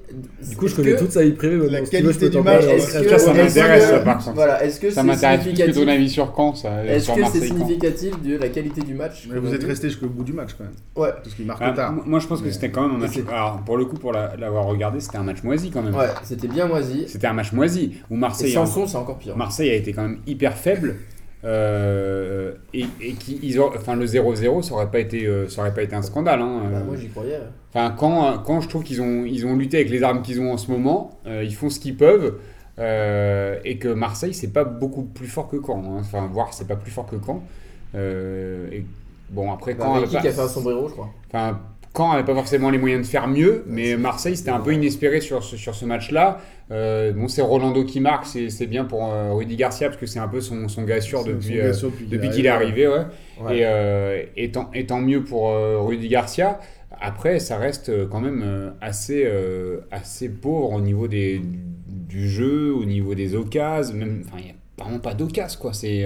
Du coup, je Est-ce connais que- toute sa vie privée. La Si veux, je qualité du match, est-ce que- Ça, est-ce m'intéresse, ça, par contre. voilà est-ce que Ça c'est m'intéresse plus que ton significatif avis sur Caen, ça. est-ce sur que c'est significatif de la qualité du match Mais vous a êtes resté jusqu'au bout du match quand même. ouais Parce qu'il marque Ah, tard. moi- Moi, je pense que c'était quand même un match. Alors, pour le coup, pour la- l'avoir regardé, c'était un match moisi quand même. ouais c'était bien moisi C'était un match moisi où Marseille, sans c'est encore pire Marseille a été quand même hyper faible. Euh, et, et qui, ils ont, enfin, le 0-0, ça aurait pas été, euh, ça aurait pas été un scandale. hein, Bah, euh. moi j'y croyais Enfin, quand, quand je trouve qu'ils ont, ils ont lutté avec les armes qu'ils ont en ce moment, ils font ce qu'ils peuvent. et que Marseille, c'est pas beaucoup plus fort que Caen. hein. Enfin, voire c'est pas plus fort que Caen. Et bon, après, bah, Ricky pas- qui a fait un sombrero je crois? Enfin, Caen n'avait pas forcément les moyens de faire mieux, mais Marseille, c'était un peu inespéré sur ce, sur ce match-là. Euh, bon, c'est Rolando qui marque, c'est c'est bien pour euh, Rudy Garcia, parce que c'est un peu son, son gars sûr C'est depuis, son euh, gars sûr depuis depuis qu'il est arrivé. Ouais. Ouais. Et, euh, et, tant, et tant mieux pour euh, Rudy Garcia. Après, ça reste quand même assez, assez pauvre au niveau des, du jeu, au niveau des occasions. Même, enfin, il n'y a vraiment pas d'occasion, quoi. C'est,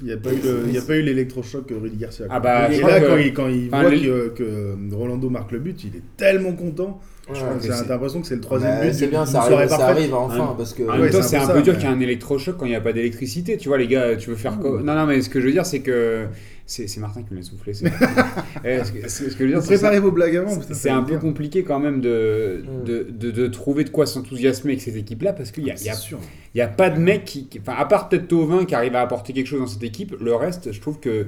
Il n'y a pas eu le- il y a pas eu l'électrochoc euh, Rudy Garcia. quoi. Ah bah, et là, que- quand il, quand il enfin, voit les- que, que Rolando marque le but, il est tellement content. Ouais. T'as l'impression que c'est le troisième Bah, but. c'est bien, ça arrive, ça arrive enfin En- parce que. En même temps, c'est un un peu peu ça, dur mais- qu'il y ait un électrochoc quand il n'y a pas d'électricité. Tu vois, les gars, tu veux faire quoi? Non, non, mais ce que je veux dire, c'est que. C'est c'est Martin qui me l'a soufflé. c'est- Eh, ce, que, ce que je veux dire, préparez vos blagues avant. c'est- un va peu compliqué quand même de, Mm. de, de, de trouver de quoi s'enthousiasmer avec cette équipe-là parce qu'il n'y a, y a, C'est sûr. il y a pas de mec qui. qui- Enfin, à part peut-être Tovin qui arrive à apporter quelque chose dans cette équipe, le reste, je trouve que.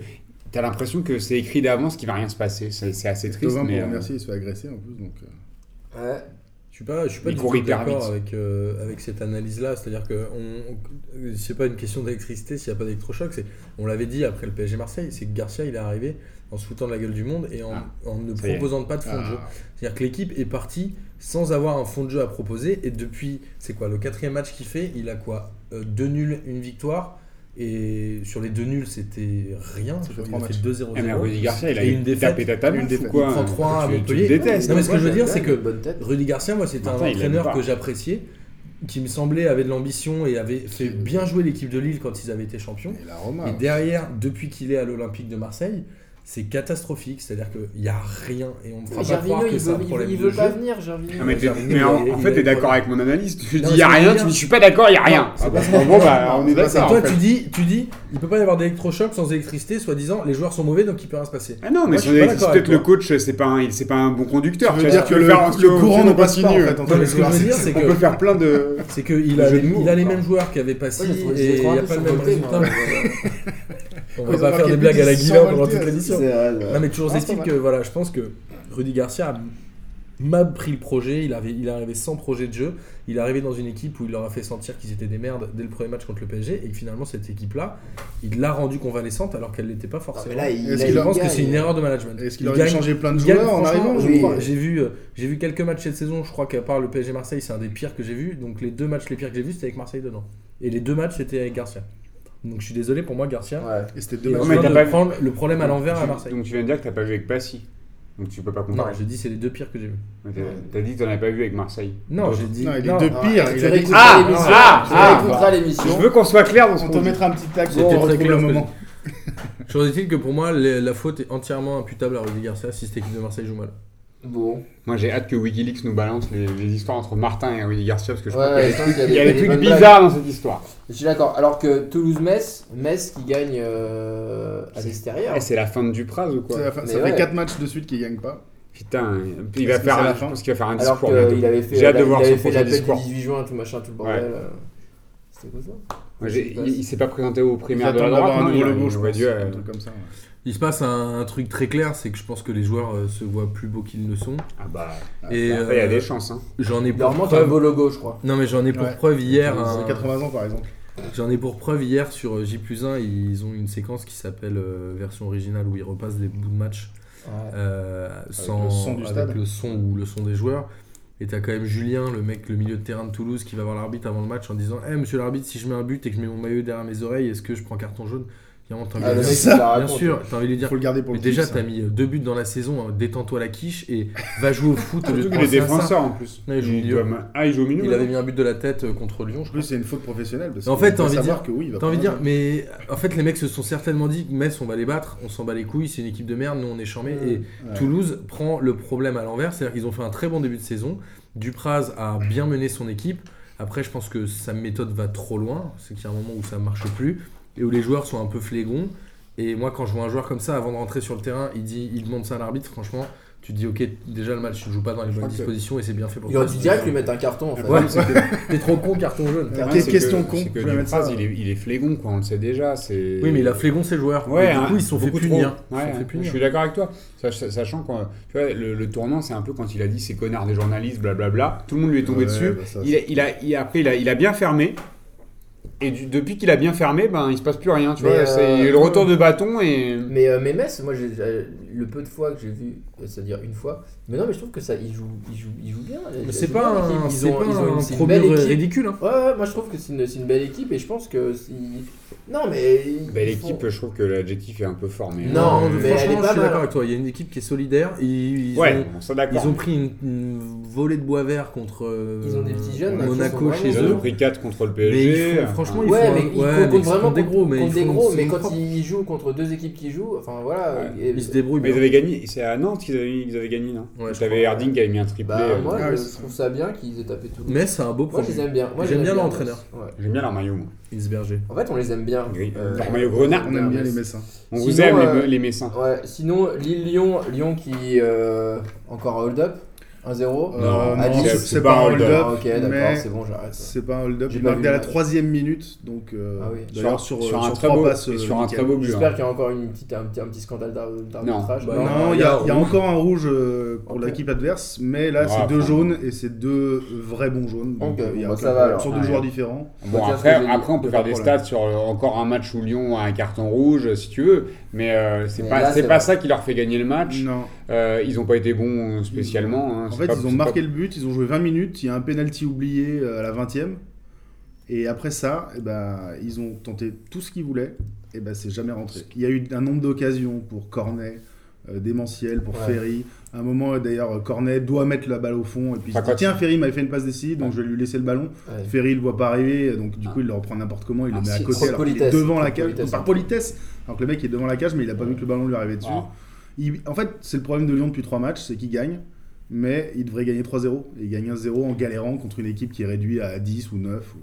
T'as l'impression que c'est écrit d'avance qu'il va rien se passer. C'est c'est assez triste. Tovin, mais, pour euh, remercier, il se fait agresser en plus. Donc, euh, Ouais. Je suis pas, je suis pas d'accord avec, euh, avec cette analyse-là. C'est-à-dire que on- c'est pas une question d'électricité s'il n'y a pas d'électrochoc. On l'avait dit après le PSG Marseille, c'est que Garcia il est arrivé en se foutant de la gueule du monde et en, Ah, en ne proposant pas de fond de jeu. ah, C'est-à-dire que l'équipe est partie sans avoir un fond de jeu à proposer et depuis, c'est quoi, le quatrième match qu'il fait, il a quoi Euh, Deux nuls, une victoire. Et sur les deux nuls, c'était rien. Ça fait Il trois a fait matchs. 2-0. eh, mais Rudy Garcia, il a Et une défaite. tapé. Une défaite. Quoi. Il prend trois à Tu- tu Montpellier. détestes. Non, mais ce que je veux dire, c'est que une bonne tête. Rudy Garcia, moi, c'était un entraîneur que j'appréciais, qui me semblait avait de l'ambition et avait fait bien jouer l'équipe de Lille quand ils avaient été champions. Et la Roma. Et derrière, depuis qu'il est à l'Olympique de Marseille, c'est catastrophique. C'est-à-dire qu'il n'y a rien et on ne fera Mais pas Gervinho, croire que il c'est veut, un il veut, il de jeu. pas venir, Gervinho. Ah, mais, t'es- Gervinho, mais en, il- en il fait, t'es des d'accord avec mon analyse. Tu Non, dis mais y a rien, dire- tu dis je suis pas d'accord, y a rien. Ah, bah, bon, bah, on est d'accord. Toi, tu dis, tu dis, il peut pas y avoir d'électrochoc sans électricité, soi-disant, les joueurs sont mauvais donc il peut rien se passer. Ah non, mais peut-être le coach, c'est pas un, c'est pas un bon conducteur. Tu Tu veux dire tu que le, faire- tu le peux- courant tu ne passe pas On peut faire plein de. c'est qu'il a, les- de mots, il a les quoi. mêmes joueurs Ouais, j'ai trouvé- et il n'y a pas le même résultat. On va pas faire des blagues à la sont pendant toute l'émission. Non mais toujours c'est que voilà, je pense que Rudy Garcia a m'a pris le projet, il, avait, il est arrivé sans projet de jeu, il est arrivé dans une équipe où il leur a fait sentir qu'ils étaient des merdes dès le premier match contre le PSG et que finalement cette équipe-là, il l'a rendue convalescente alors qu'elle l'était pas Non, forcément. mais là, il, là, je pense que c'est une erreur de management. Est-ce qu'il Il aurait changer plein de gagne, joueurs en arrivant oui. J'ai vu, euh, j'ai vu quelques matchs cette saison, je crois qu'à part le PSG Marseille, c'est un des pires que j'ai vu. Donc les deux matchs les pires que j'ai vus, c'était avec Marseille dedans. Et les deux matchs, c'était avec Garcia. Donc je suis désolé pour moi, Garcia. Ouais. Et c'était deux matchs. mais t'as pas prendre le problème à l'envers à Marseille. Donc tu viens de dire que t'as pas vu avec Passy. Donc tu peux pas Non, comparer. j'ai dit c'est les deux pires que j'ai vus. T'as- T'as dit que t'en avais pas vu avec Marseille. Non, j'ai dit. Non, il est non, deux Ah, pires. tu Il a dit- réécouteras Ah, l'émission. ah, tu ah, réécouteras Je l'émission. veux qu'on soit clair dans ce On qu'on te dit. mettra un petit tag C'était pour très retrouver clair le ce que moment. Chose est-il que pour moi, les- la faute est entièrement imputable à Rudy Garcia si cette équipe de Marseille joue mal. Bon. Moi j'ai hâte que Wikileaks nous balance les, les histoires entre Martin et Rudy Garcia parce que je Ouais, crois qu'il y a des trucs- qu'il y a il y a des- des des trucs bonnes bizarres dans cette histoire. Je suis d'accord. Alors que Toulouse-Metz, Metz qui gagne euh, à l'extérieur. Eh, c'est la fin de Dupraz ou quoi C'est la fin- Ça ouais. fait 4 matchs de suite qu'il gagne pas. Putain, il va faire un, la je fin pense qu'il va faire un Alors discours. avait fait, J'ai hâte de la- voir il son avait fait prochain l'appel du discours. 18 juin, tout machin, tout le bordel. C'était quoi ça? Moi, il, il s'est pas présenté au Ils primaire de la droite, un non, nouveau logo, je pense. Un truc comme ça. ouais. Il se passe un, un truc très clair, c'est que je pense que les joueurs euh, se voient plus beaux qu'ils ne sont. Ah bah, Et après, il y a euh, des chances. Hein. j'en ai pour un preuve. beau logo, je crois. Non mais j'en ai pour Ouais. preuve hier. Ils ont un- 80 ans par exemple. J'en ai pour preuve hier sur euh, J 1, ils ont une séquence qui s'appelle euh, version originale où ils repassent des bouts de match euh, sans, le son du avec stade. le son ou le son des joueurs. Et t'as quand même Julien, le mec, le milieu de terrain de Toulouse, qui va voir l'arbitre avant le match en disant Eh monsieur l'arbitre, si je mets un but et que je mets mon maillot derrière mes oreilles, est-ce que je prends carton jaune? Envie Ah, le mec, la Bien sûr, t'as envie de lui dire faut le garder pour Mais le déjà, t'as ça. mis euh, deux buts dans la saison, hein, détends-toi la quiche et va jouer au foot Surtout qu'il est ça. défenseur en plus. Ouais, il joue au Il milieu. doit- Ah, il joue au milieu Il avait mis un but de la tête euh, contre Lyon, je En crois. plus, c'est une faute professionnelle. Parce En fait, t'as envie de dire- que oui, il va T'as envie de dire, mais en fait, les mecs se sont certainement dit Metz, on va les battre, on s'en bat les couilles, c'est une équipe de merde, nous on est charmés. Et Ouais. Toulouse prend le problème à l'envers, c'est-à-dire qu'ils ont fait un très bon début de saison. Dupraz a bien mené son équipe. Après, je pense que sa méthode va trop loin, c'est qu'il y a un moment où ça marche plus et où les joueurs sont un peu flégons. Et moi, quand je vois un joueur comme ça, avant de rentrer sur le terrain, il dit, il demande ça à l'arbitre. Franchement, tu te dis, ok, déjà le match, tu joues pas dans les bonnes dispositions et c'est bien fait pour Il aurait toi. dû direct lui mettre un carton en fait. Ouais, t'es trop con, carton jaune. Quelle question que- con, que je vais mettre ça. Dupraz, il est, il est flégon, quoi, on le sait déjà. Oui, mais il a flégon ses joueurs. Ouais, du hein, coup, ils se sont fait punir. Ouais, fait je suis d'accord avec toi. Sach- Sachant que tu vois, le, le tournant, c'est un peu quand il a dit ces connards des journalistes, blablabla. Tout le monde lui est tombé Ouais, dessus. bah ça, il, a, il, a, il a- après, il a, il a bien fermé. Et du- depuis qu'il a bien fermé, ben, il se passe plus rien. Tu Mais, vois, euh, c'est le retour de bâton et. Mais, euh, mais Metz, moi, j'ai- euh, le peu de fois que j'ai vu, c'est-à-dire une fois, mais non, mais je trouve que ça, ils jouent, ils jouent, ils jouent bien. Mais Ils c'est pas bien, un. Ils c'est ont- pas ils ont une- un c'est une premier belle équipe. ridicule. hein. Ouais, ouais, moi je trouve que c'est une, c'est une belle équipe et je pense que si- Non, mais. Bah, ils L'équipe, font- je trouve que l'adjectif est un peu fort. Mais... Non, mais est franchement, pas je suis d'accord avec toi. Il y a une équipe qui est solidaire. Ils, ils ouais, ont, ils ont pris une, une volée de bois vert contre euh, Ils ont des petits jeunes, Monaco chez Ils en eux. ont pris 4 contre le Mais PSG. ils font- franchement, ils Ouais, font mais un- ils ouais, comptent mais ils vraiment sont des gros, mais ils des font gros, mais quand propre. ils jouent contre deux équipes qui jouent, enfin voilà. Et- Ils se débrouillent. Mais ils avaient gagné, c'est à Nantes qu'ils avaient, ils avaient gagné, non Ouais, T'avais. Harding qui avait mis un triplé. Bah, euh, moi, Ah je trouve ça bien qu'ils aient tapé tout. Mais c'est un beau projet. J'aime bien l'entraîneur. J'aime bien leur maillot, moi. Isberger. En fait, on les aime bien. Gris. Euh. On aime bien les Messins. On vous aime, euh, les, les Messins. Ouais, sinon, Lille-Lyon, Lyon qui. euh, encore hold-up 1-0. Non, à non, dix, c'est- pas un hold-up, ok, d'accord, mais c'est bon, j'arrête. C'est pas un hold-up. J'ai Il pas marque vu dès le la match. troisième minute. Donc, euh, Ah oui. d'ailleurs, Sur- sur, sur un très trois beau- passes, et sur un nickel. très beau but. J'espère hein. qu'il y a encore une petite, un, petit, un petit scandale d'ar- d'arbitrage. Bah, Non. Non, il y, a- il y a encore un rouge euh, pour Ok. l'équipe adverse, mais là Ah, c'est deux enfin. jaunes et c'est deux vrais bons jaunes. Donc Ok, euh, il y a bon, aucun ça va, problème. alors. Sur deux joueurs différents. Bon, après, ce que j'ai après, on peut faire de des problème. stats sur euh, encore un match où Lyon a un carton rouge, si tu veux, mais euh, c'est Mais pas, là, c'est c'est pas vrai. ça qui leur fait gagner le match. Non. Euh, ils ont pas été bons spécialement. hein, En fait, pas- ils ont marqué pas- le but, ils ont joué 20 minutes, il y a un penalty oublié euh, à la 20e. Et après ça, eh ben, ils ont tenté tout ce qu'ils voulaient, et ben, c'est jamais rentré. Il y a eu un nombre d'occasions pour Cornet, euh, Démentiel, pour Ouais. Ferry. À un moment, euh, d'ailleurs, Cornet doit mettre la balle au fond, et puis il dit, tiens, Ferry m'avait fait une passe décisive, donc je vais lui laisser le ballon. Ouais. Ferry le voit pas arriver, donc du Ah. coup il le reprend n'importe comment, il Ah, le met à côté alors est devant la cage, politesse, par politesse. Alors que le mec est devant la cage, mais il a pas vu que le ballon lui arrivait dessus. Ah. Il- en fait, c'est le problème de Lyon depuis trois matchs, c'est qu'il gagne, mais il devrait gagner 3-0. Et il gagne 1-0 en galérant contre une équipe qui est réduite à 10 ou 9. ou-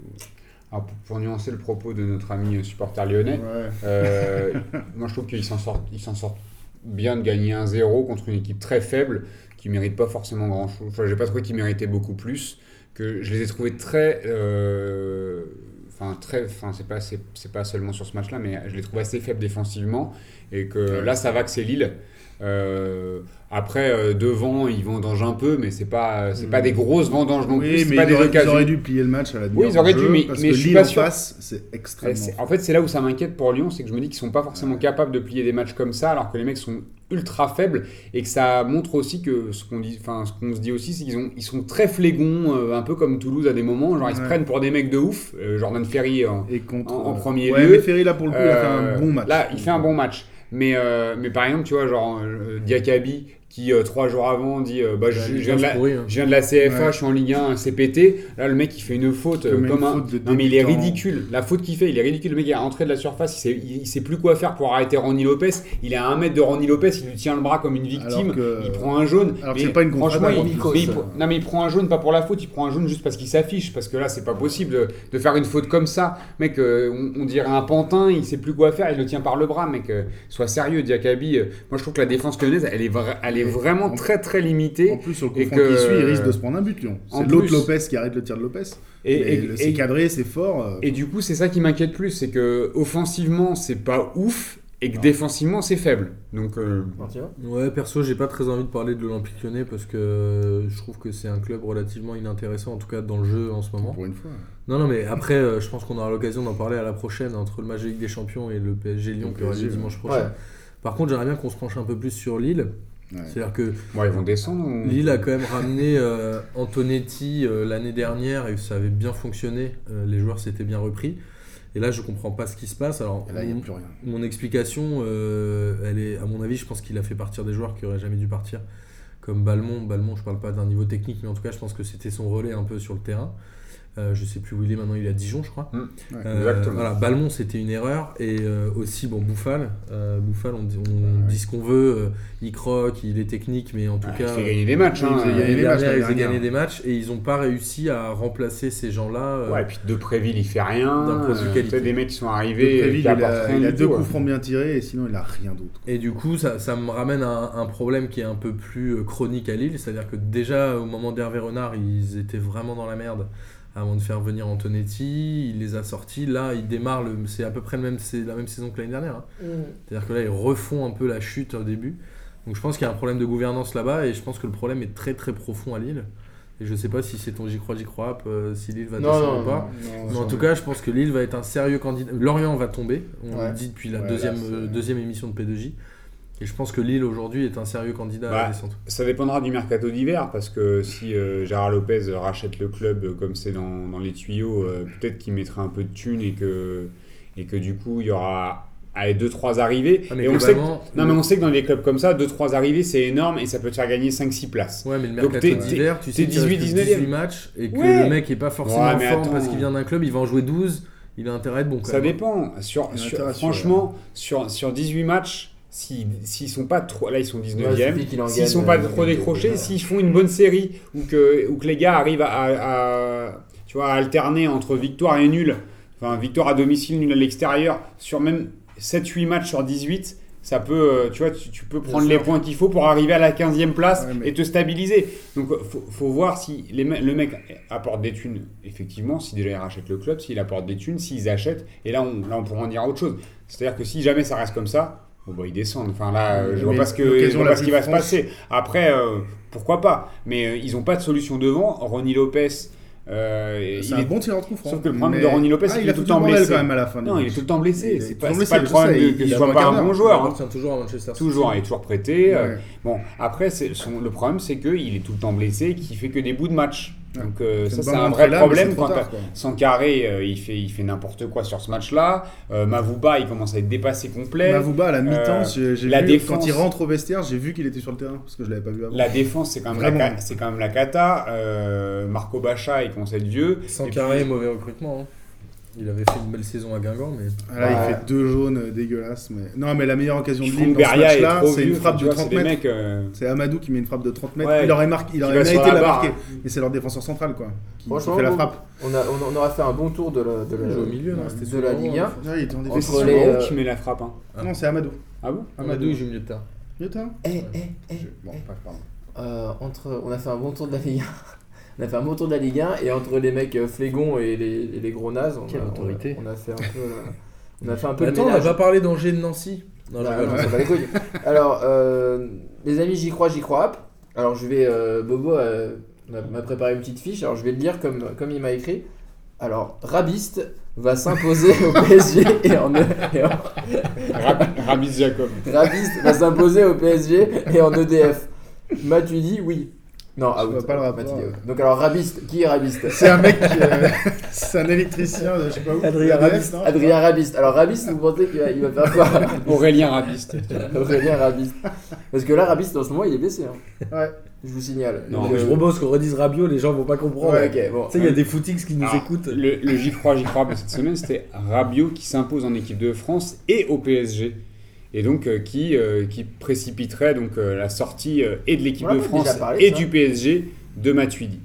Alors, pour, pour nuancer le propos de notre ami supporter lyonnais, Ouais. euh, moi je trouve qu'ils s'en sortent, ils s'en sortent bien de gagner 1-0 contre une équipe très faible qui mérite pas forcément grand chose. Enfin, j'ai pas trouvé qu'ils méritaient beaucoup plus. Que je les ai trouvés très. euh, Enfin, très. Enfin, c'est pas, c'est, c'est pas seulement sur ce match-là, mais je les trouve assez faibles défensivement. Et que là, ça va que c'est Lille. Euh, après, euh, devant, ils vendangent un peu, mais c'est pas, c'est pas des grosses vendanges non plus. Oui, mais pas ils des auraient, ils occasions. auraient dû plier le match à la demi-heure ils auraient dû, mais- parce mais que je suis pas en sûr. face, c'est extrêmement en fait, c'est là où ça m'inquiète pour Lyon, c'est que je me dis qu'ils sont pas forcément capables de plier des matchs comme ça, alors que les mecs sont ultra faibles et que ça montre aussi que ce qu'on dit, enfin ce qu'on se dit aussi, c'est qu'ils ont, ils sont très flégons, euh, un peu comme Toulouse à des moments, genre ils se prennent pour des mecs de ouf. Euh, Jordan Ferry, en- Et contre, En- en premier ouais, lieu, mais Ferry, là, pour le coup, il a fait un bon match. Là, il fait un bon match. Mais, euh, mais par exemple, tu vois, genre euh, Diakabi qui euh, trois jours avant dit euh, bah, je, je viens de la, pourri, hein. je viens de la CFA, Ouais. je suis en Ligue 1, c'est pété. Là, le mec, il fait une faute euh, Comme un. faute non, mais il est ridicule. La faute qu'il fait, il est ridicule. Le mec, il est rentré de la surface, il sait, il, sait plus quoi faire pour arrêter Ronnie Lopez. Il est à un mètre de Ronnie Lopez, il lui tient le bras comme une victime. Que- Il prend un jaune. alors c'est pas une Franchement, contre-attaque, il, mais non, mais il prend un jaune pas pour la faute, il prend un jaune juste parce qu'il s'affiche. Parce que là, c'est pas possible de, de faire une faute comme ça. Mec, on, on dirait un pantin, il sait plus quoi faire, il le tient par le bras. Mec, sois sérieux, Diakabi. Moi, je trouve que la défense lyonnaise, elle est, elle est vraiment En- très très En limitée. plus, sur le coup et franc que- qui suit, il risque de se prendre un but, Lyon. En C'est l'autre Lopez qui arrête le tir de Lopez. Et, c'est cadré, c'est fort. euh, et du coup, c'est ça qui m'inquiète plus, c'est que offensivement, c'est pas ouf et que Non. défensivement, c'est faible. Donc, euh, Ouais, perso, j'ai pas très envie de parler de l'Olympique lyonnais parce que je trouve que c'est un club relativement inintéressant, en tout cas dans le jeu en ce moment. Pour une fois. Non, non, mais après, euh, je pense qu'on aura l'occasion d'en parler à la prochaine entre le match Ligue des Champions et le PSG Lyon qui aura lieu dimanche Ouais. prochain. Par contre, j'aimerais bien qu'on se penche un peu plus sur Lille. Ouais. C'est-à-dire que bon, ils vont descendre. ou- Lille a quand même ramené euh, Antonetti euh, l'année dernière et ça avait bien fonctionné. Euh, les joueurs s'étaient bien repris. Et là, je comprends pas ce qui se passe. Alors, Et là, il n'y a mon- plus rien. mon explication, euh, elle est, à mon avis, je pense qu'il a fait partir des joueurs qui auraient jamais dû partir, comme Balmont. Balmont, je parle pas d'un niveau technique, mais en tout cas, je pense que c'était son relais un peu sur le terrain. Euh, je sais plus où il est maintenant, il est à Dijon, je crois. Mm. Ouais. Euh, Exactement. Voilà, Balmont, c'était une erreur. Et euh, aussi, bon, Bouffal. Euh, Bouffal, on, Ouais. dit ce qu'on veut. euh, il croque, il est technique, mais en tout Ouais, cas. il fait gagner des matchs. il hein, euh, gagner L'année des matchs, ils ont gagné des matchs et ils n'ont pas réussi à remplacer ces gens-là. euh, Ouais, et puis De Préville, il fait rien. D'un point de Euh, qualité. des mecs qui sont De arrivés Préville, il a, il a deux coups ouais. francs bien tirés et sinon il a rien d'autre. Et du coup, ça, ça me ramène à un, un problème qui est un peu plus chronique à Lille, c'est-à-dire que déjà au moment d'Hervé Renard, ils étaient vraiment dans la merde avant de faire venir Antonetti, il les a sortis, là ils démarrent, le- c'est à peu près le même, c'est la même saison que l'année dernière, hein. c'est-à-dire que là ils refont un peu la chute au début, donc je pense qu'il y a un problème de gouvernance là-bas et je pense que le problème est très très profond à Lille, et je sais pas si c'est ton j'y crois, j'y crois, euh, si Lille va Non, descendre non, ou pas. non. Mais en tout cas, je pense que Lille va être un sérieux candidat. Lorient va tomber, on Ouais. le dit depuis la Ouais, deuxième, là, euh, deuxième émission de P2J. Et je pense que Lille aujourd'hui est un sérieux candidat à Bah, la descente. Ça dépendra du mercato d'hiver parce que si euh, Gérard Lopez rachète le club euh, comme c'est dans, dans les tuyaux, euh, peut-être qu'il mettra un peu de thunes et que et que du coup il y aura 2-3 arrivées. Ah, mais et on sait, que, non, mais on sait que dans des clubs comme ça, 2-3 arrivées c'est énorme et ça peut te faire gagner 5-6 places. Ouais, mais le Donc mercato d'hiver, tu sais t'es qu'il reste 18, que 19e. 18 matchs et que Ouais. le mec est pas forcément Ouais, forme attends. parce qu'il vient d'un club, il va en jouer 12, il a intérêt à être bon. quand Ça même. dépend. Sur, sur- à franchement, sur, sur 18 matchs, s'ils s'ils sont pas trop. Là, ils sont Ouais, 19e. suffit qu'il en S'ils sont pas euh, trop décrochés, ouais. s'ils font une bonne série ou que, ou que les gars arrivent à, à- à, tu vois, à alterner entre victoire et nul, enfin victoire à domicile, nul à l'extérieur, sur même 7-8 matchs sur 18, ça peut, euh, tu vois, tu, tu peux prendre les points qu'il faut pour arriver à la 15e place Ouais, mais- et te stabiliser. Donc, euh, faut, faut voir si les me- le mec apporte des thunes, effectivement, si déjà il rachète le club, s'il apporte des thunes, s'ils achètent, et là on, là, on pourra en dire autre chose. C'est-à-dire que si jamais ça reste comme ça, bon, bah, ils descendent. Enfin là, euh, je vois pas ce, que, je vois pas ce qui va se passer. Après, euh, pourquoi pas Mais euh, ils ont pas de solution devant. Ronnie Lopez, euh, C'est il un est- bon tireur de coup franc. Sauf que le problème mais- de Ronnie Lopez, Ah, c'est qu'il est tout le temps blessé. quand même à la fin. du Non, il est tout le temps blessé. C'est pas, blessé, pas le problème sais, de qu'il a soit pas un bon joueur. hein. toujours à Manchester. Toujours, il est toujours prêté. euh. Bon, après, son- le problème, c'est qu'il est tout le temps blessé et qu'il fait que des bouts de match. Donc, euh, ça, c'est un vrai là, problème quand tard. Sankaré, euh, il fait, il fait n'importe quoi sur ce match-là. Euh, Mavuba, il commence à être dépassé complet. Mavuba à la mi-temps, Euh, j'ai vu défense- quand il rentre au vestiaire, j'ai vu qu'il était sur le terrain parce que je l'avais pas vu avant. La défense, c'est quand, même la quand même la cata. Euh, Marco Bacha, il commence à être vieux. Sans Et carré, puis- mauvais recrutement. hein. Il avait fait une belle saison à Guingamp, mais Ah, Là, Ouais. il fait deux jaunes euh, dégueulasses. Mais... Non, mais la meilleure occasion de Lille dans ce match-là, c'est une frappe de vois, 30 c'est des mètres. euh, C'est Amadou qui met une frappe de 30 mètres. Ouais. il aurait, marqué, il aurait mérité la de la barre, marquer. hein. Mais c'est leur défenseur central, quoi. Qui, fait la frappe. On, a, on, on aura fait un bon tour de la, de la, au milieu, non C'était de la Ligue 1. hein. Ouais, il était en Entre défense. C'est euh, qui met la frappe. hein. Non, c'est Amadou. Ah bon Amadou, il joue milieu de terrain. Putain. Eh, eh, eh, Bon, eh. pas- pardon. Entre, on a fait un bon tour de la Ligue 1. On a fait un bon tour de la Ligue 1 et entre les mecs euh, flégons et les, et les gros nazes, on, Quelle a, autorité. on a fait un peu, euh, on a fait un peu Attends, on n'a pas parlé d'Angers de Nancy. Non, Bah, non, va les couilles. Alors, euh, les amis, j'y crois, j'y crois. hop. Alors, je vais. euh, Bobo euh, m'a préparé une petite fiche. Alors, je vais le lire comme, comme il m'a écrit. Alors, Rabiste va s'imposer au PSG et en, et en- Rab- Jacob. Rabiste va s'imposer au PSG et en EDF. Matuidi, oui. Non, Je out. vois pas le rapport. Donc, alors, Rabiste, qui est Rabiste? C'est un mec, qui, euh, c'est un électricien, de je sais pas où. Adrien non? Adrien Rabiste. Alors, Rabiste, vous pensez qu'il va, il va faire quoi? Aurélien Rabiste. Aurélien Rabiste. Parce que là, Rabiste, en ce moment, il est blessé. hein. Ouais. Je vous signale. Non, Mais je euh, propose qu'on redise Rabiot, les gens vont pas comprendre. Ouais, ok, bon. Tu sais, il y a des footix qui nous Alors, écoutent. Le, le j'y crois, j'y crois de cette semaine, c'était Rabiot qui s'impose en équipe de France et au PSG. Et donc euh, qui, euh, qui précipiterait donc, euh, la sortie euh, et de l'équipe de a France parlé et ça. du PSG de Matuidi.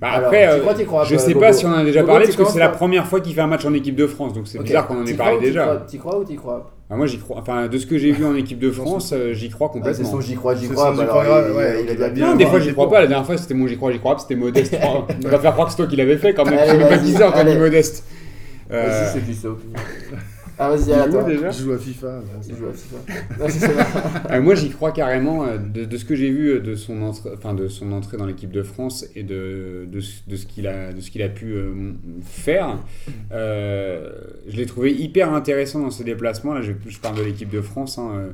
Bah, Alors, après, euh, crois, crois, je euh, sais Bobo pas si on en a déjà Bobo, parlé parce que c'est la première fois qu'il fait un match en équipe de France, donc c'est bizarre qu'on en ait parlé crois déjà. crois- T'y crois ou t'y crois Ah, moi j'y crois, enfin de ce que j'ai vu en équipe de France, j'y crois C'est complètement. son j'y crois, j'y C'est crois. son bah j'y alors, crois, il- ouais, il a déjà bah, bien. Non, des fois j'y il crois pas. La dernière fois c'était mon j'y crois, j'y crois, c'était modeste. On va faire croire que c'est toi qui l'avais fait quand même. Je sais même pas qui c'est Anthony. Modeste. Vas-y, c'est du ça. Ah, vas-y, où, attends. déjà Je joue à FIFA. joue à. Non. Euh, moi, j'y crois carrément euh, de, de ce que j'ai vu euh, de son, entrée, enfin, de son entrée dans l'équipe de France et de, de, ce- de ce qu'il a, de ce qu'il a pu euh, faire. Euh, je l'ai trouvé hyper intéressant dans ses déplacements. Là, je, je parle de l'équipe de France, hein,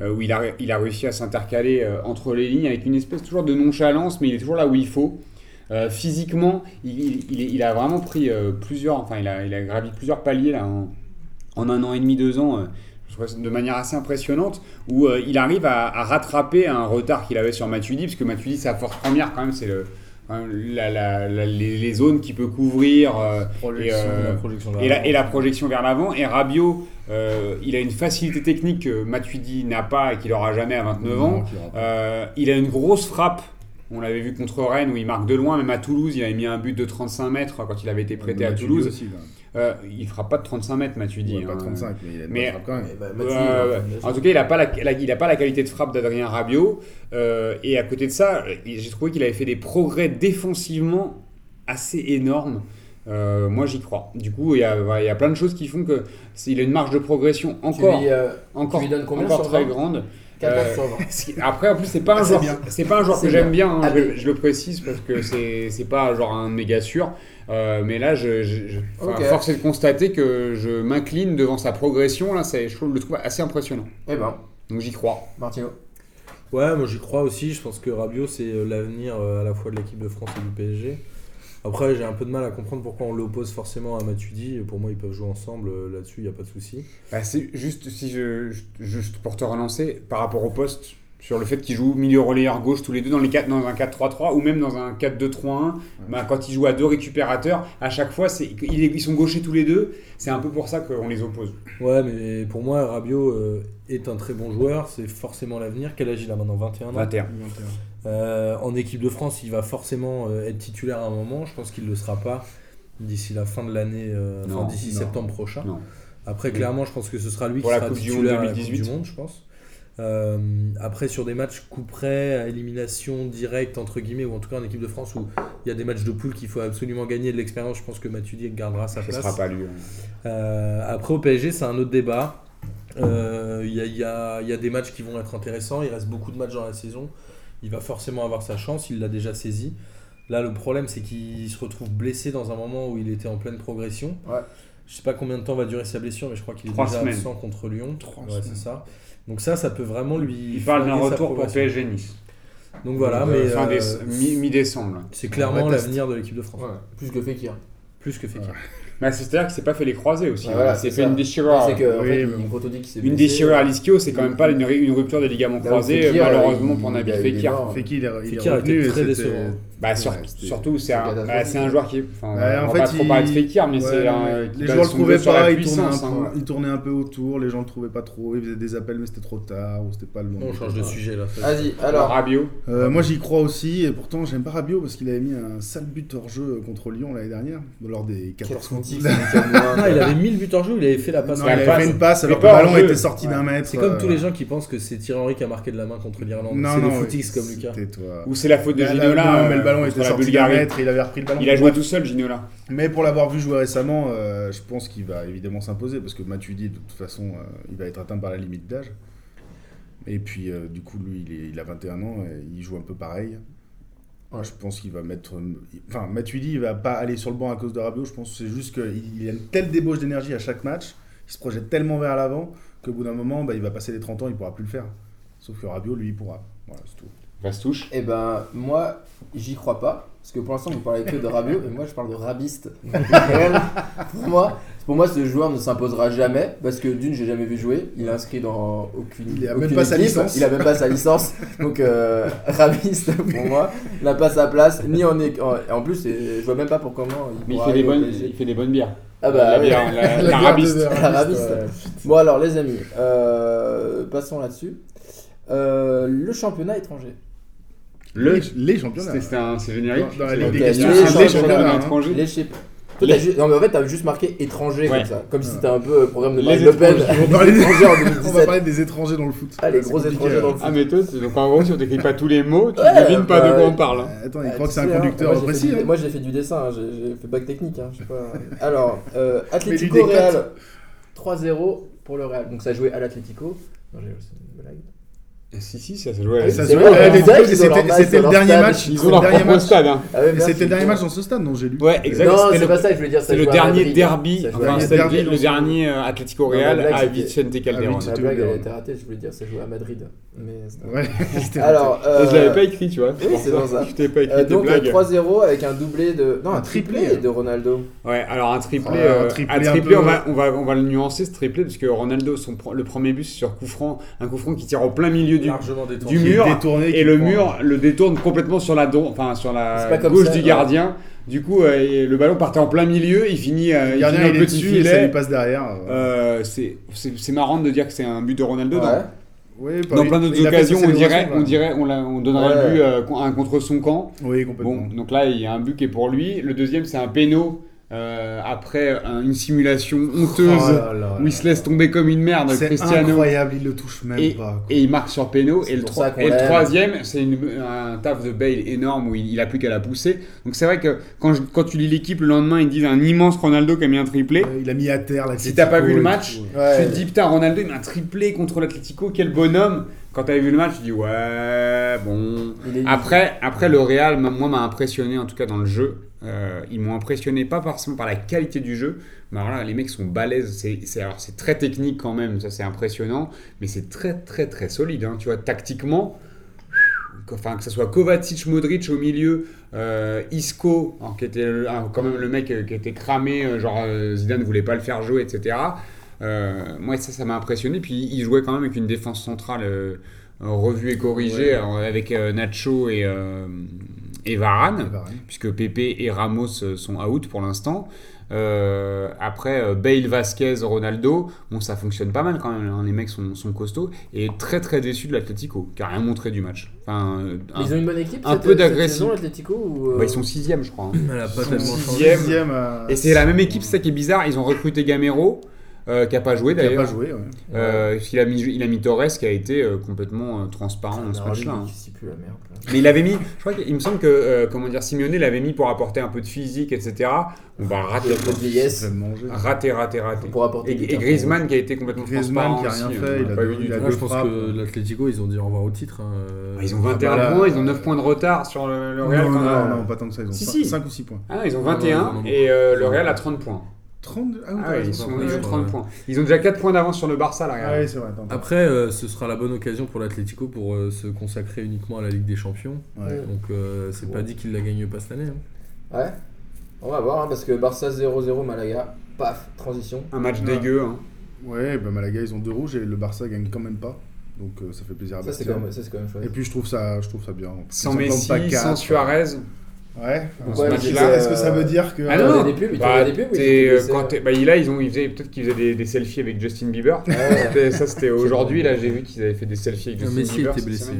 où il a, il a réussi à s'intercaler euh, entre les lignes avec une espèce toujours de nonchalance, mais il est toujours là où il faut. Euh, physiquement, il, il- il est- il a vraiment pris euh, plusieurs, enfin, il a, il a gravi plusieurs paliers là, en, en un an et demi, deux ans. euh, de manière assez impressionnante, où euh, il arrive à, à rattraper un retard qu'il avait sur Matuidi, parce que Matuidi, sa force première, quand même, c'est le, hein, la- la- la- les, les zones qu'il peut couvrir euh, Projection, et, euh, la projection et, la, vers et la l'avant. projection vers l'avant. Et Rabiot, il a une facilité technique que Matuidi n'a pas et qu'il n'aura jamais à 29 ans. Non. Euh, il a une grosse frappe. On l'avait vu contre Rennes où il marque de loin, même à Toulouse, il avait mis un but de 35 mètres quand il avait été prêté à Toulouse. aussi. Euh, il frappe pas de 35 mètres, Matuidi. Ouais, pas hein. 35, mais il a Mais- quand même. Eh ben, il En tout cas, il n'a pas, la, la- il a pas la qualité de frappe d'Adrien Rabiot. Euh, et à côté de ça, j'ai trouvé qu'il avait fait des progrès défensivement assez énormes. Euh, moi, j'y crois. Du coup, il y, a, il y a plein de choses qui font que il a une marge de progression encore, lui, euh, encore, lui donnes combien encore sur très 20? grande. 14 Euh, sur 20. Ce qui- Après, en plus, c'est pas un Ah, joueur, c'est pas un joueur que j'aime bien. hein, Ah, je le précise parce que c'est c'est pas genre un méga sûr. Euh, mais là, je, force est de constater que je m'incline devant sa progression. Là, c'est- je trouve- le trouve assez impressionnant. Eh ben, Donc j'y crois. Martino. Ouais, moi j'y crois aussi. Je pense que Rabiot, c'est euh, l'avenir euh, à la fois de l'équipe de France et du PSG. Après, j'ai un peu de mal à comprendre pourquoi on l'oppose forcément à Matuidi. Pour moi, ils peuvent jouer ensemble là-dessus, il n'y a pas de souci. Bah, c'est juste si je, je- juste pour te relancer par rapport au poste sur le fait qu'ils jouent milieu relayeur gauche tous les deux dans les quatre, dans un 4-3-3 ou même dans un 4-2-3-1 bah, quand ils jouent à deux récupérateurs à chaque fois c'est ils, sont gauchers tous les deux. C'est un peu pour ça qu'on les oppose. Ouais, mais pour moi, Rabiot euh, est un très bon joueur, c'est forcément l'avenir. Quel âge il a maintenant? 21 ans? 21 Euh, En équipe de France, il va forcément euh, être titulaire à un moment. Je pense qu'il ne le sera pas d'ici la fin de l'année, euh, d'ici septembre prochain. non. Après, clairement, je pense que ce sera lui Pour qui la sera titulaire à la Coupe 2018. du Monde, je pense. Euh, après, sur des matchs coup près, à élimination directe, entre guillemets, ou en tout cas en équipe de France où il y a des matchs de poule qu'il faut absolument gagner de l'expérience, je pense que Matuidi gardera sa ce place. sera pas lui Euh, après, au PSG, c'est un autre débat. Euh, Il y, a, il y il y a des matchs qui vont être intéressants. Il reste beaucoup de matchs dans la saison. Il va forcément avoir sa chance. Il l'a déjà saisi. Là, le problème, c'est qu'il se retrouve blessé dans un moment où il était en pleine progression. Ouais. Je sais pas combien de temps va durer sa blessure, mais je crois qu'il est déjà semaines. absent contre Lyon. Trois Ouais, semaines. c'est ça. Donc ça, ça peut vraiment lui. il parle d'un retour pour. PSG Nice Donc voilà, Euh, mais fin euh, déce- mi- mi-décembre c'est clairement l'avenir de l'équipe de France. Ouais, plus que Fekir. Plus que Fekir. Bah, c'est-à-dire qu'il s'est pas fait les croisés aussi Ouais, hein. voilà, il s'est c'est fait ça. une déchirure C'est que en Oui, fait, mais il- bon. quand on dit qu'il s'est une blessé, déchirure à l'ischio c'est quand même pas une, une rupture des ligaments croisés Fekir, malheureusement il- pour Nabil Fekir est, il est Fekir revenu très décevant. Bah, sur- Ouais, c'était- surtout, c'est un, bah, c'est un joueur qui. On en va pas fait, trop il- parler de Fekir, mais Ouais, c'est un. les gens le trouvaient pas, il tournait, puissance, un hein. peu, il tournait un peu autour, les gens le trouvaient pas trop, il faisait des appels mais c'était trop tard ou c'était pas le bon. On change de sujet là. Vas-y, Alors. Rabiot. Euh, moi j'y crois aussi et pourtant j'aime pas Rabiot parce qu'il avait mis un sale but hors jeu contre Lyon l'année dernière lors des 14 Quel contre il avait 1000 buts en jeu, il avait fait la passe. Non, il avait fait une passe alors que le ballon hors était sorti d'un mètre. C'est comme euh, tous les gens qui pensent que c'est Thierry Henry qui a marqué de la main contre l'Irlande. Non, C'est des footix comme Lucas. Ou c'est la faute de là, Ginola. Ballon contre était sorti d'un il avait repris le ballon. Il a joué tout seul, Ginola. Mais pour l'avoir vu jouer récemment, euh, je pense qu'il va évidemment s'imposer parce que Matuidi, de toute façon, euh, il va être atteint par la limite d'âge. Et puis, euh, du coup, lui, il, est- il a 21 ans et il joue un peu pareil. Ouais. Je pense qu'il va mettre. Enfin, Matuidi, il va pas aller sur le banc à cause de Rabiot. Je pense que c'est juste qu'il il a une telle débauche d'énergie à chaque match, il se projette tellement vers l'avant qu'au bout d'un moment, bah, il va passer les 30 ans, il pourra plus le faire. Sauf que Rabiot, lui, il pourra. Voilà, c'est tout. Vastouche. Eh ben, moi, j'y crois pas. Parce que pour l'instant, vous parlez que de Rabiot, et moi, je parle de Rabiste. pour, moi, pour moi, ce joueur ne s'imposera jamais. Parce que d'une, j'ai jamais vu jouer. Il est inscrit dans aucune. Il a aucune même pas sa licence. Il a même pas sa licence. Donc, euh, Rabiste, pour moi, n'a pas sa place. Ni en, é- en, en plus, et je vois même pas pour comment il Mais il fait, des bonnes, il fait des bonnes bières. Ah bah, la ouais. bière, la, La la bière rabiste. ouais. Bon, alors, les amis, euh, passons là-dessus. Euh, le championnat étranger. Le. Les, championnats. C'était c'était un- C'est générique. Dans la C'est- Ligue des Ok, questions, les championnats, étrangers. Les Non, mais en fait, t'as juste marqué étranger Ouais. comme ça. Comme si c'était un peu le programme de Marine Le Pen. étrangers. On va parler des- étrangers en On va 2017. parler des étrangers dans le foot. Ah, les gros étrangers dans le hein. foot. Ah, mais toi, c'est- donc en gros, si on t'écrit pas tous les mots, tu Ouais, devines pas de quoi on parle. hein. Euh, Attends, il Ah, croit que c'est un sais, hein, conducteur précis. hein. Moi j'ai fait du dessin, hein, j'ai fait bac technique. hein, je sais pas. Alors, euh, Atlético. Real 3-0 pour le Real. Donc ça jouait à l'Atlético. Non, j'ai- une blague. Si, si, ça se jouait. C'était le dernier match. Ils ont le leur propre match. stade. hein. Ah c'était le dernier bon. match dans ce stade, non j'ai lu. Ouais, exact. Non, c'était c'est le- pas ça que je voulais dire. C'est le dernier derby, le, dans dernier euh, Atlético la Real à Vicente Calderon. Ah, Ma C'était blague, elle a été ratée, je voulais dire ça jouait à Madrid. Ouais, Alors, euh, Je l'avais pas écrit, tu vois. oui, c'est pour ça. Je t'avais pas écrit euh, donc euh, blagues. 3-0 avec un doublé de. Non, un, triplé, triplé. de Ronaldo. Ouais, alors un triplé, Ah, un euh, triplé on, va, on, va, on va le nuancer ce triplé parce que Ronaldo, le premier but c'est sur coup franc, un coup franc qui tire au plein milieu du, mur détourné, et le prend- mur le détourne complètement sur la, don, enfin, sur C'est la pas comme gauche ça, du ouais. gardien. Du coup, euh, et le ballon partait en plein milieu, il finit, euh, Le il gardien, finit il au est petit dessus et ça lui filet. passe derrière. Euh, c'est c'est- marrant de dire que c'est un but de Ronaldo. Ouais. Dans, Oui, dans il- plein d'autres il occasions, on dirait, on, dirait on, l'a- on donnerait Ouais. le but euh, un contre son camp. Oui, complètement. Bon, donc là, il y a un but qui est pour lui. Le deuxième, c'est un péno euh, après un- une simulation honteuse Oh là là où il se laisse tomber comme une merde, C'est Cristiano. incroyable, il le touche même Et, pas. quoi. et il marque sur. C'est Et le, et troisième, c'est un taf de Bale énorme où il, il a plus qu'à la pousser. Donc c'est vrai que quand, je- quand tu lis l'équipe le lendemain, ils disent un immense Ronaldo qui a mis un triplé. Ouais, Il a mis à terre la Si t'as pas vu le match, Ouais. tu te dis putain Ronaldo il met un triplé contre l'Atlético, quel bonhomme. Quand t'avais vu le match, tu dis ouais bon. Après, après le Real, moi, m'a impressionné en tout cas dans le jeu. Euh, ils m'ont impressionné pas forcément par la qualité du jeu, mais alors là, les mecs sont balèzes. C'est, c'est, alors, c'est très technique quand même, ça c'est impressionnant, mais c'est très très très solide. hein. Tu vois, tactiquement, enfin que ce soit Kovacic, Modric au milieu, euh, Isco, qui était le- ah, quand même le mec euh, qui était cramé, euh, genre euh, Zidane ne voulait pas le faire jouer, etc. Moi ça, ça m'a impressionné. Puis il jouait quand même avec une défense centrale revue et corrigée, Ouais. alors, avec Nacho et, et Varane Varane. puisque Pepe et Ramos euh, sont out pour l'instant. Euh, après, euh, Bale, Vasquez, Ronaldo, bon, ça fonctionne pas mal quand même. hein, les mecs sont, sont costauds. Et très très déçu de l'Atlético, qui a rien montré du match. Enfin, un- Ils ont une bonne équipe un cette- peu ou, euh, bah, ils sont sixième, je crois. hein. Elle a pas Ils sont tellement changé. sixième. sixième, euh, Et c'est la même équipe, c'est ça qui est bizarre. Ils ont recruté Gamero, euh, qui a pas joué qui a d'ailleurs. pas joué. ouais. Euh, il, a mis, il a mis Torres qui a été euh, complètement euh, transparent dans ce match-là. hein. Mais il avait mis, je crois qu'il me semble que, euh, comment dire, Simeone l'avait mis pour apporter un peu de physique, etc. On va rater, de vieillesse. Rater, rater, rater. Pour apporter Et, et Griezmann qui a été complètement Griezmann transparent qui a rien aussi, fait, on il a pas vu du tout. Moi, je pense que l'Atlético, ils ont dit au revoir au titre. hein, euh, Ils ont 21 bah là, points, ils ont euh, 9 points de retard sur le, le Real. non, non, même. non, pas tant que ça. Ils ont Si, 5, si. ou 6 points. Ah, ils ont Non, non, 21 non, non. et euh, le Real a 30 points. 32 Ah, oui, Ah t'as ouais, raison, ils, sont, ils ont ouais. 30 points. Ils ont déjà 4 points d'avance sur le Barça, là, Ah Real. oui, c'est vrai. attends, attends. Après, euh, ce sera la bonne occasion pour l'Atlético pour euh, se consacrer uniquement à la Ligue des Champions. Ouais. Donc, euh, c'est pas dit qu'il la gagne pas cette année. hein. Ouais. On va voir, hein, parce que Barça 0-0 Malaga. Paf, transition. Un match Ouais. dégueu. hein. Ouais, bah Malaga, ils ont deux rouges et le Barça gagne quand même pas. Donc euh, ça fait plaisir à Ça, c'est Bastien. quand, même- ça, c'est quand même chouette. Et puis je trouve ça, je trouve ça bien. Sans pas Messi, quatre. sans Suarez. Ouais. Dans Ouais, ce match-là. Est-ce que ça veut dire que. Ah non, des pubs, bah, avait des pubs, ou ils t'es, étaient euh, quand bah, là, ils ont, ils faisaient, peut-être qu'ils faisaient des, des selfies avec Justin Bieber. Ouais. C'était- ça, c'était aujourd'hui. Là, j'ai vu qu'ils avaient fait des selfies avec Justin Messi Bieber. était blessé.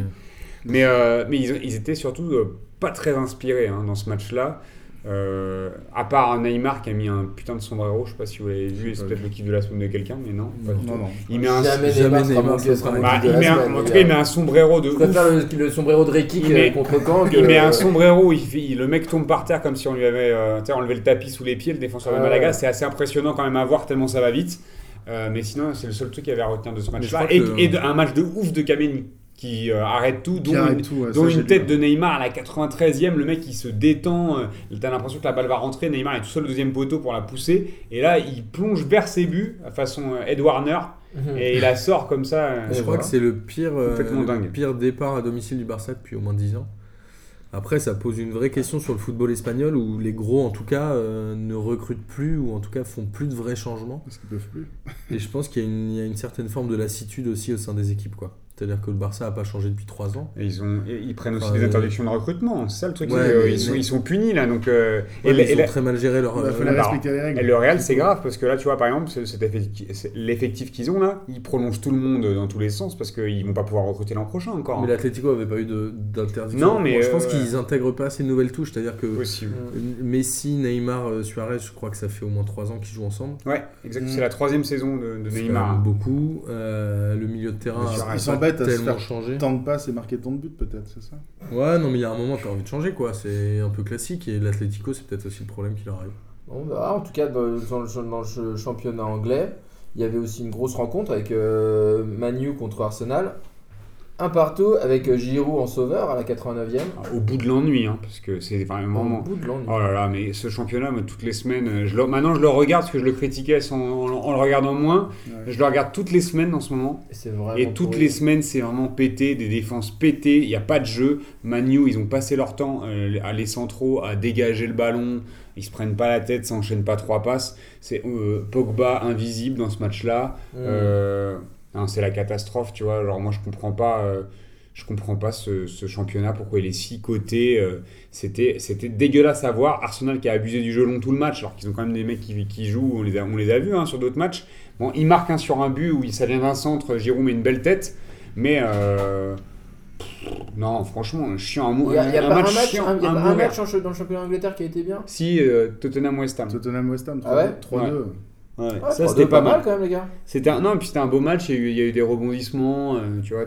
Mais, euh, mais ils, ils étaient surtout euh, pas très inspirés hein, dans ce match-là. Euh, à part un Neymar qui a mis un putain de sombrero, je sais pas si vous l'avez vu, et c'est peut-être le kiff de la semaine de quelqu'un, mais non. pas du Non, tout. non. Il met un, Jamais Neymar Neymar sera bah, il met un- semaine, en tout cas, il met un sombrero de Je ouf. préfère le, le sombrero de Ricky Il met- contre Caen que. Il met un sombrero, il fait- il- le mec tombe par terre comme si on lui avait euh, enlevé le tapis sous les pieds, le défenseur de. Malaga. C'est assez impressionnant quand même à voir tellement ça va vite. Euh, mais sinon, c'est le seul truc qu'il y avait à retenir de ce match-là. Et, que- et de- un match de ouf de Kameni qui euh, arrête tout, dont, arrête une, tout, ouais, dont ça, j'ai une lu, tête de Neymar à la 93e. Le mec il se détend, euh, t'as l'impression que la balle va rentrer. Neymar est tout seul au deuxième poteau pour la pousser. Et là, il plonge vers ses buts, façon euh, Ed Warner, Mhm. et il la sort comme ça. euh, Je crois voilà. que c'est le pire, euh, le pire départ à domicile du Barça depuis au moins 10 ans. Après, ça pose une vraie question sur le football espagnol où les gros, en tout cas, euh, ne recrutent plus ou en tout cas font plus de vrais changements. Parce qu'ils peuvent plus. Et je pense qu'il y, a une- il y a une certaine forme de lassitude aussi au sein des équipes. quoi. C'est-à-dire que le Barça n'a pas changé depuis 3 ans. Et ils, ont, et ils prennent aussi Enfin, des euh, interdictions de recrutement, c'est ça le truc. Ouais, que, euh, mais- ils, sont, mais- ils sont punis là. Donc, euh, Ouais, ils et ont la- très mal géré leur. Il euh, fallait bah, respecter les règles. et le Real, c'est grave parce que là, tu vois, par exemple, l'effectif qu'ils ont là, ils prolongent tout le monde dans tous les sens parce qu'ils vont pas pouvoir recruter l'an prochain encore. Mais l'Atlético avait pas eu de- d'interdiction. Non, mais, je pense qu'ils intègrent pas assez de nouvelles touches. C'est-à-dire que Possible. Messi, Neymar, Suarez, je crois que ça fait au moins 3 ans qu'ils jouent ensemble. Ouais, exact. Mm. C'est la troisième saison de, de Neymar. beaucoup. Euh, le milieu de terrain Ils se tellement faire changé. Tant de passes et marquer tant de buts, peut-être, c'est ça? Ouais, non, mais il y a un moment, tu as envie de changer, quoi. C'est un peu classique. Et l'Atlético, c'est peut-être aussi le problème qui leur arrive. On verra. En tout cas, dans dans le, dans le championnat anglais, il y avait aussi une grosse rencontre avec euh, Manu contre Arsenal. Un partout avec euh, Giroud en sauveur à la 89e. Au bout de l'ennui, hein, parce que c'est vraiment. Au bout de l'ennui. Oh là là, mais ce championnat, moi, toutes les semaines, euh, je le- maintenant je le regarde parce que je le critiquais sans- en, le regardant moins. Ouais. Je le regarde toutes les semaines en ce moment. Et c'est vraiment. Et toutes les semaines, c'est vraiment pété, des défenses pétées, il n'y a pas de jeu. Manu, ils ont passé leur temps euh, à les centraux, à dégager le ballon, ils se prennent pas la tête, ça enchaîne pas trois passes. C'est euh, Pogba invisible dans ce match-là. Mm. Euh, c'est la catastrophe, tu vois. Genre, moi, je comprends pas. euh, je comprends pas ce, ce championnat, pourquoi il est si coté. euh, c'était, c'était dégueulasse à voir. Arsenal qui a abusé du jeu long tout le match, alors qu'ils ont quand même des mecs qui, qui jouent, on les a, on les a vus hein, sur d'autres matchs. Bon, il marque un sur un but où il- ça vient d'un centre, Giroud met une belle tête, mais euh, pff, non, franchement, chiant mou- Il y a, il y a un pas un match chiant un, il y a un dans le championnat d'Angleterre qui a été bien? Si, euh, Tottenham West Ham. Tottenham West Ham, 3-2. Ah ouais? 3-2. Ouais, Ouais, ça 3-2, c'était pas mal. quand même, les gars. C'était un, non, puis c'était un beau match, il y a eu, il y a eu des rebondissements, euh, tu vois,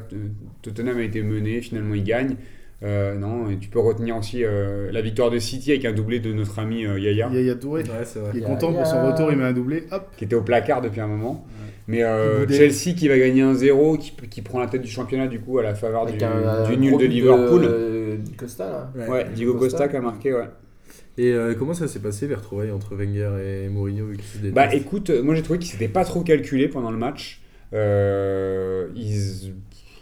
Tottenham a été mené, finalement il gagne. Euh, non, et tu peux retenir aussi euh, la victoire de City avec un doublé de notre ami euh, Yaya, Yaya Touré, Ouais, c'est vrai. qui est Yaya. content pour son retour, il met un doublé, hop. qui était au placard depuis un moment. Mais euh. Chelsea qui va gagner un 0 qui, qui prend la tête du championnat du coup à la faveur Avec du, un, du un nul de Liverpool. euh, Costa, là. Ouais. Ouais, Diego Costa. Costa qui a marqué, ouais. Et euh, comment ça s'est passé les retrouvailles entre Wenger et Mourinho vu qu'ils se Bah écoute, euh, moi j'ai trouvé qu'ils s'étaient pas trop calculés pendant le match. Euh, ils,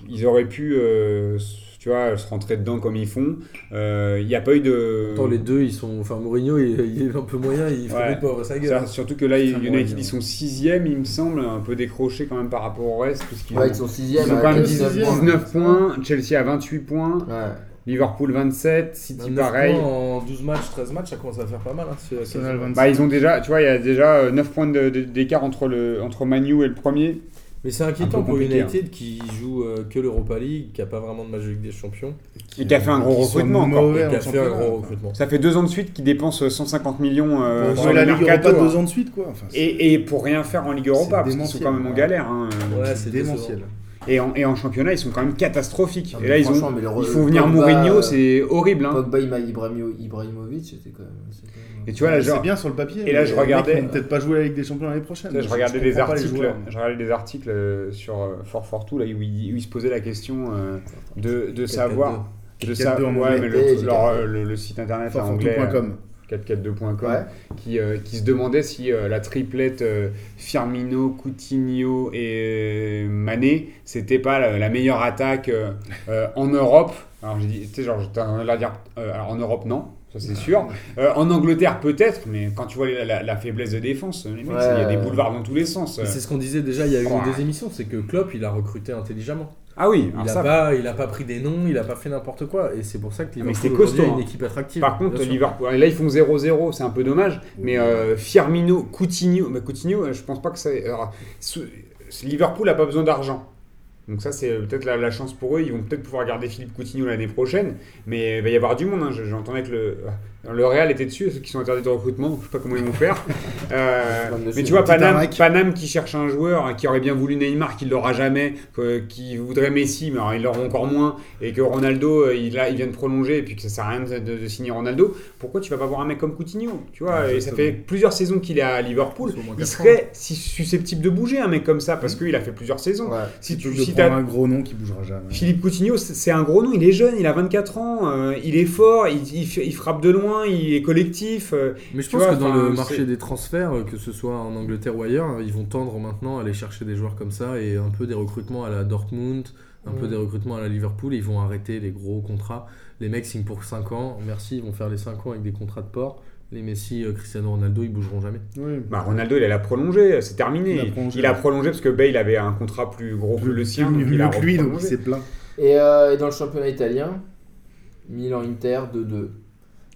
ils auraient pu, euh, tu vois, se rentrer dedans comme ils font. Euh, Il n'y a pas eu de. Attends, les deux, ils sont. Enfin, Mourinho, il, il est un peu moyen, il fait Ouais. pas ouvrir sa gueule. Ça, surtout que là, Très United, moyen. ils sont sixième, il me semble, un peu décroché quand même par rapport au reste. Parce qu'ils Ouais, ont- ils sont 6ème ils ont quand même 19 19 points. 19 points, Chelsea a 28 points, Ouais. Liverpool 27, City 29 pareil. points en 12 matchs, 13 matchs, ça commence à faire pas mal. Hein, 25. Bah, ils ont déjà, tu vois, il y a déjà euh, 9 points de- de- d'écart entre, le, entre Manu et le premier. Mais c'est inquiétant pour United qui joue euh, que l'Europa League, qui a pas vraiment de match de Ligue des Champions, Et qui a fait un gros recrutement encore. mauvais et en qui a fait un championnat, gros quoi. recrutement. Ça fait deux ans de suite qu'ils dépensent 150 millions euh, Pour la Ligue mercato, Europa hein. deux ans de suite, quoi. Enfin, c'est- Et, et pour rien faire en Ligue Europa, C'est parce qu'ils sont démentiel, quand même en galère. hein. Ouais, c'est c'est démentiel. Et, en, et en championnat, ils sont quand même catastrophiques. Non, et là, ils, ont, mais le ils font venir Pogba, Mourinho, c'est horrible. Hein. Pogba, Ima- Ibrahimo- Ibrahimovic, c'était quand même. c'est quand même- Et tu vois, là, c'est genre, bien sur le papier. et là, je regardais- vont peut-être pas jouer Ligue des Champions l'année prochaine. Je Je- regardais je des articles, joueurs. je regardais des articles sur euh, Fort Fortou là où il, où il se posait la question euh, de, de 4-4-2. savoir, de 4-4-2 savoir, ouais, mais le, leur, euh, le, le site internet en anglais. 442.com, Ouais. qui, euh, qui se demandait si euh, la triplette euh, Firmino, Coutinho et Mané, c'était pas la, la meilleure attaque euh, euh, en Europe. Alors j'ai dit, tu sais, genre, j'étais en dire, euh, alors en Europe non, ça c'est sûr. Euh, en Angleterre peut-être, mais quand tu vois la, la- la faiblesse de défense, Ouais. il y a des boulevards dans tous les sens. C'est ce qu'on disait déjà, il y a eu Ouais. des émissions, c'est que Klopp, il a recruté intelligemment. Ah oui, Il a, ça, pas, il a pas pris des noms, il a pas fait n'importe quoi. Et c'est pour ça que Liverpool c'était aujourd'hui costaud, a une équipe attractive. Par contre. Liverpool, là ils font 0-0, c'est un peu dommage. Mais euh, Firmino, Coutinho, bah, Coutinho, euh, je pense pas que ça. alors, Liverpool a pas besoin d'argent. Donc ça c'est peut-être la, la chance pour eux. Ils vont peut-être pouvoir garder Philippe Coutinho l'année prochaine. Mais il va y avoir du monde. hein. Je- J'entendais que le, le Real était dessus, ceux qui sont interdits de recrutement. Je sais pas comment ils vont faire. Euh, mais tu vois, Paname. Paname qui cherche un joueur hein, qui aurait bien voulu Neymar, qui l'aura jamais, qui voudrait Messi, mais alors, ils l'auront encore moins, et que Ronaldo, euh, il, il vient de prolonger, et puis que ça sert à rien de, de- de signer Ronaldo. Pourquoi tu vas pas voir un mec comme Coutinho Tu vois, et ça fait plusieurs saisons qu'il est à Liverpool. Il serait si susceptible de bouger un mec comme ça, parce qu'il a fait plusieurs saisons. Ouais. Si Tu si un gros nom qui bougera jamais. Philippe Coutinho, c'est un gros nom, il est jeune, il a 24 ans, euh, il est fort, il, il il frappe de loin, il est collectif. euh, Mais je pense vois, que dans le marché des transferts, euh, que ce soit en Angleterre ou ailleurs, ils vont tendre maintenant à aller chercher des joueurs comme ça et un peu des recrutements à la Dortmund, un peu des recrutements à la Liverpool. Ils vont arrêter les gros contrats. Les mecs signent pour 5 ans. Merci, ils vont faire les 5 ans avec des contrats de port. Les Messi, euh, Cristiano Ronaldo, ils bougeront jamais. Oui. Bah, Ronaldo, il a prolongé, c'est terminé. Il a prolongé. il a prolongé parce que Bale avait un contrat plus gros que le sien, donc Plus il a lui, donc il s'est plaint. Et, euh, et dans le championnat italien, Milan-Inter 2-2.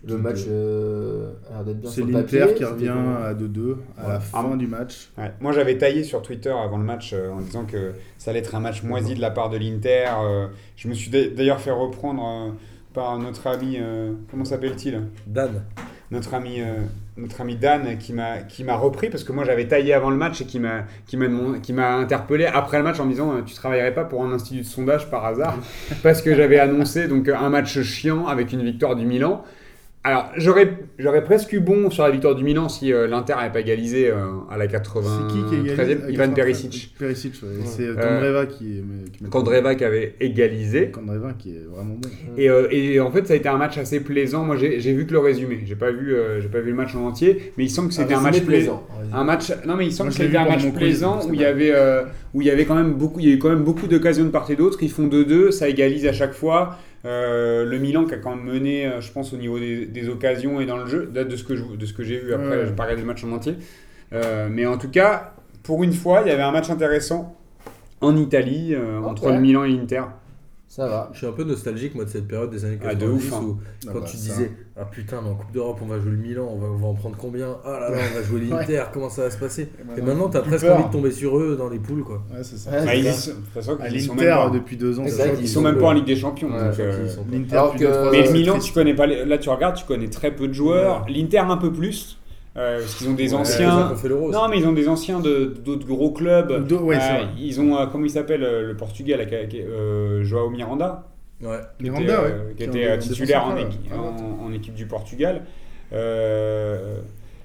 Le 2-2. match euh, a l'air d'être bien C'est l'Inter qui revient à 2-2 à la fin Ah. du match. Ouais. Moi, j'avais taillé sur Twitter avant le match euh, en disant que ça allait être un match moisi de la part de l'Inter. euh, je me suis d'a- d'ailleurs fait reprendre euh, par notre ami, euh, comment s'appelle-t-il? Dan, notre ami, euh, notre ami Dan qui m'a qui m'a repris parce que moi j'avais taillé avant le match et qui m'a qui m'a demandé- qui m'a interpellé après le match en me disant euh, tu travaillerais pas pour un institut de sondage par hasard? Parce que j'avais annoncé donc un match chiant avec une victoire du Milan. Alors j'aurais j'aurais presque eu bon sur la victoire du Milan si euh, l'Inter n'avait pas égalisé euh, à la 80 C'est qui qui est égalé Ivan Perisic. Perisic, ouais. Ouais. C'est Euh, Kandreva qui qui Kandreva qui avait égalisé. Kandreva qui est vraiment bon. Et, euh, et en fait, ça a été un match assez plaisant. Moi, j'ai j'ai vu que le résumé. J'ai pas vu, euh, j'ai pas vu le match en entier, mais il semble que c'était un, match plaisant. Un match. Non, mais il semble Moi, que c'était un match plaisant où il y avait, euh, où il y avait quand même beaucoup, il y a eu quand même beaucoup d'occasions de part et d'autre. Ils font 2-2, ça égalise à chaque fois. Euh, le Milan qui a quand même mené, euh, je pense, au niveau des, des occasions et dans le jeu, de ce que je, de ce que j'ai vu. Après, Ouais. pas regardé le match en entier, Euh, mais en tout cas, pour une fois, il y avait un match intéressant en Italie euh, entre le Milan et l'Inter. Ça va. je suis un peu nostalgique moi de cette période des années Ah, 90 de ouf, hein. où Ah quand bah, tu ça. disais ah putain mais en Coupe d'Europe on va jouer le Milan, on va, on va en prendre combien? Ah là là on va jouer l'Inter, comment ça va se passer? Et maintenant t'as presque peur. envie de tomber sur eux dans les poules quoi. Ouais, c'est ça. Ouais, Bah, ils, sont- de toute façon, À l'Inter, depuis deux ans, Ils sont même pas en Ligue des Champions. Ouais, donc, c'est euh, Mais le Milan, tu connais pas. les- Là, tu regardes, tu connais très peu de joueurs. L'Inter un peu plus, euh, parce qu'ils ont des Ouais, anciens. Non, mais ils ont des anciens de d'autres gros clubs. Ouais, Euh, ils ont, euh, comment il s'appelle euh, le Portugais, là, qui euh, Joao Miranda, Ouais. qui Miranda, était, ouais. qui était titulaire en, défense équi- centrale, en- en équipe du Portugal. Euh,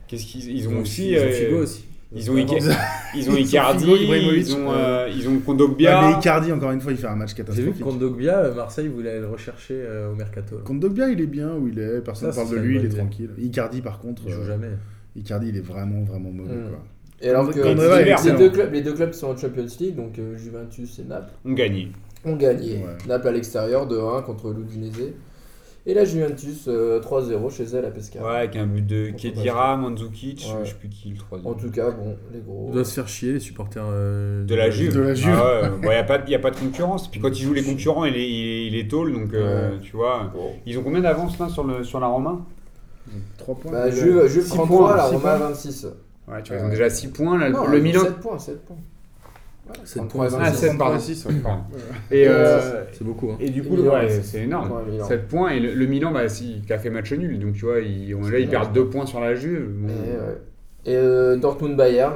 Qu'est-ce qu'ils ils ont aussi ils ont Figo aussi. Ils ont, Ah, Ica- non. ils ont Ils ont Icardi, ils ont, euh, ils ont Ouais, Kondogbia. mais Icardi, encore une fois, il fait un match J'ai vu catastrophique. que contre Dogbia, euh, Marseille voulait aller le rechercher euh, au mercato. là. Contre Dogbia, il est bien où il est, personne ne parle de lui, il est tranquille. Icardi, par contre, Il joue euh, jamais. Icardi, il est vraiment, vraiment mauvais. Mm. Quoi. Et alors que est les, deux clubs, les deux clubs qui sont en Champions League, donc euh, Juventus et Naples, ont gagné. ont gagné. Ouais. Naples à l'extérieur de 1 contre l'Udinese. Et la Juventus euh, 3-0 chez elle à Pescara. Ouais, avec un but de On Kedira, Mandzukic, Ouais. je sais plus qui le troisième. En tout cas, bon, les gros. On doit se faire chier les supporters euh, De la Juve. De la Juve. Ah ouais, il n'y a, pas- y a pas de concurrence. Puis quand ils jouent les concurrents, il est, il est, il est tôle, donc euh, tu vois. Bon. Ils ont combien d'avance là sur, le, sur la Roma? 3 points. Bah, Juve, Juve Six 33, points, la six Roma points. 26. Ouais, tu vois, ils ont déjà 6 points. Là, Non, le Milan. 7 points, 7 points. Ouais, Sept 33 et points, Ah, 26. 7, pardon. 36, ouais. Et, euh, C'est beaucoup. Hein. et du coup, Milan, ouais, c'est- énorme. Milan. 7 points. Et le, le Milan, bah, si, qui a fait match nul. Donc tu vois, ils, là, ils perdent 2 points sur la Juve. Bon. Et. Et euh, Dortmund-Bayern.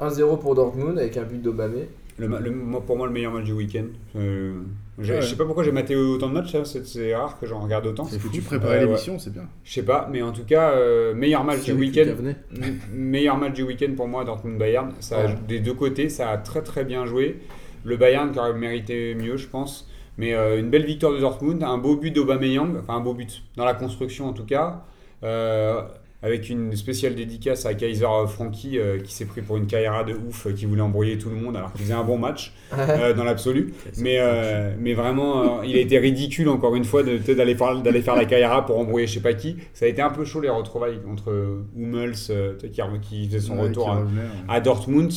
1-0 pour Dortmund avec un but d'Obamé. Le, le- pour moi, le meilleur match du week-end. Euh, j'ai- Ouais. Je sais pas pourquoi j'ai maté autant de matchs, ça, c'est c'est rare que j'en regarde autant. Parce que fou. tu préparais Ouais, ouais. l'émission, c'est bien. Je sais pas, mais en tout cas, euh, meilleur match du week-end. Meilleur match du week-end pour moi, Dortmund-Bayern. Ça a- Ouais. Des deux côtés, ça a très très bien joué. Le Bayern qui aurait mérité mieux, je pense. Mais euh, une belle victoire de Dortmund, un beau but d'Aubameyang, enfin un beau but dans la construction en tout cas. Euh, avec une spéciale dédicace à Kaiser Frankie euh, qui s'est pris pour une carrière de ouf, euh, qui voulait embrouiller tout le monde alors qu'il faisait un bon match euh, dans l'absolu. Mais, euh, mais vraiment, euh, il a été ridicule encore une fois d'aller faire, d'aller faire la Kaira pour embrouiller je sais pas qui. Ça a été un peu chaud les retrouvailles entre Hummels euh, qui, qui faisait son Ouais, retour à, Dortmund.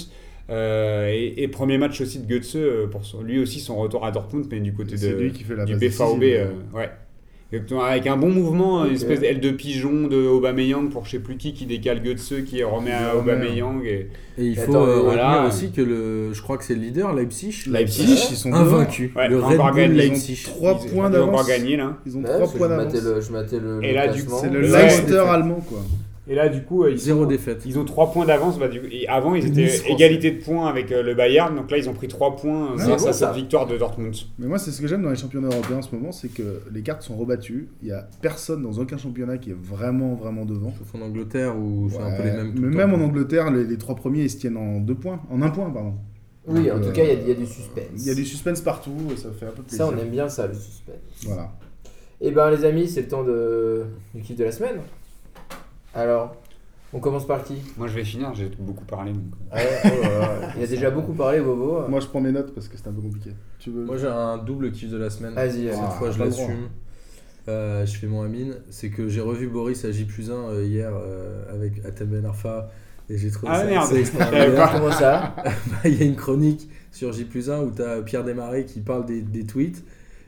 Euh, et, et premier match aussi de Götze, euh, pour son- lui aussi son retour à Dortmund, mais du côté C'est de, lui qui fait la du BVB. euh, ouais. Exactement, Avec un bon mouvement, une espèce d'aile de pigeon de Aubameyang pour je sais plus qui qui décale Götze, qui remet à Qui remet, Aubameyang. Et... Et il faut Attends, euh, voilà. aussi que le, je crois que c'est le leader Leipzig, Leipzig, ils sont devant. invaincu. Ouais, le encore Red Bull gagné. Ils ont Leipzig. 3 Ils- points ils ont encore d'avance. gagné là. Ils ont Ouais, 3 parce que points je d'avance. matais le, je matais le, Et là, du coup, C'est le. Leicester allemand, quoi. Et là, du coup, ils Zéro sont- défaite. Ils ont 3 points d'avance. Bah, avant, ils étaient Nice égalité de points avec euh, le Bayern. Donc là, ils ont pris 3 points euh, Ouais, grâce à cette victoire de Dortmund. Mais moi, c'est ce que j'aime dans les championnats européens en ce moment, c'est que les cartes sont rebattues. Il y a personne dans aucun championnat qui est vraiment, vraiment devant. Sauf en Angleterre où c'est un peu les mêmes. tout Mais le même temps. en Angleterre, les, les trois premiers ils se tiennent en deux points, en un point, pardon. Oui, en tout euh, cas, il y a- il y, a du suspense. Il y a du suspense partout, et ça fait un peu plaisir. Ça, on aime bien ça, le suspense. Voilà. Et ben, les amis, c'est le temps de... du kiff de la semaine. Alors, on commence par qui? Moi, je vais finir. J'ai beaucoup parlé. donc, euh. Ouais, oh là là, Il a déjà beaucoup parlé, Bobo. Moi, je prends mes notes parce que c'est un peu compliqué. Tu veux? Moi j'ai un double kiff de la semaine. Vas-y, Cette Ah, fois je le droit. l'assume. Euh, je fais mon amine. C'est que j'ai revu Boris à J 1 hier euh, avec Atem Ben Arfa et j'ai trouvé Ah, ça merde. assez J'avais extraordinaire. Comment ça? Il y a une chronique sur J 1 où tu as Pierre Desmarais qui parle des, des tweets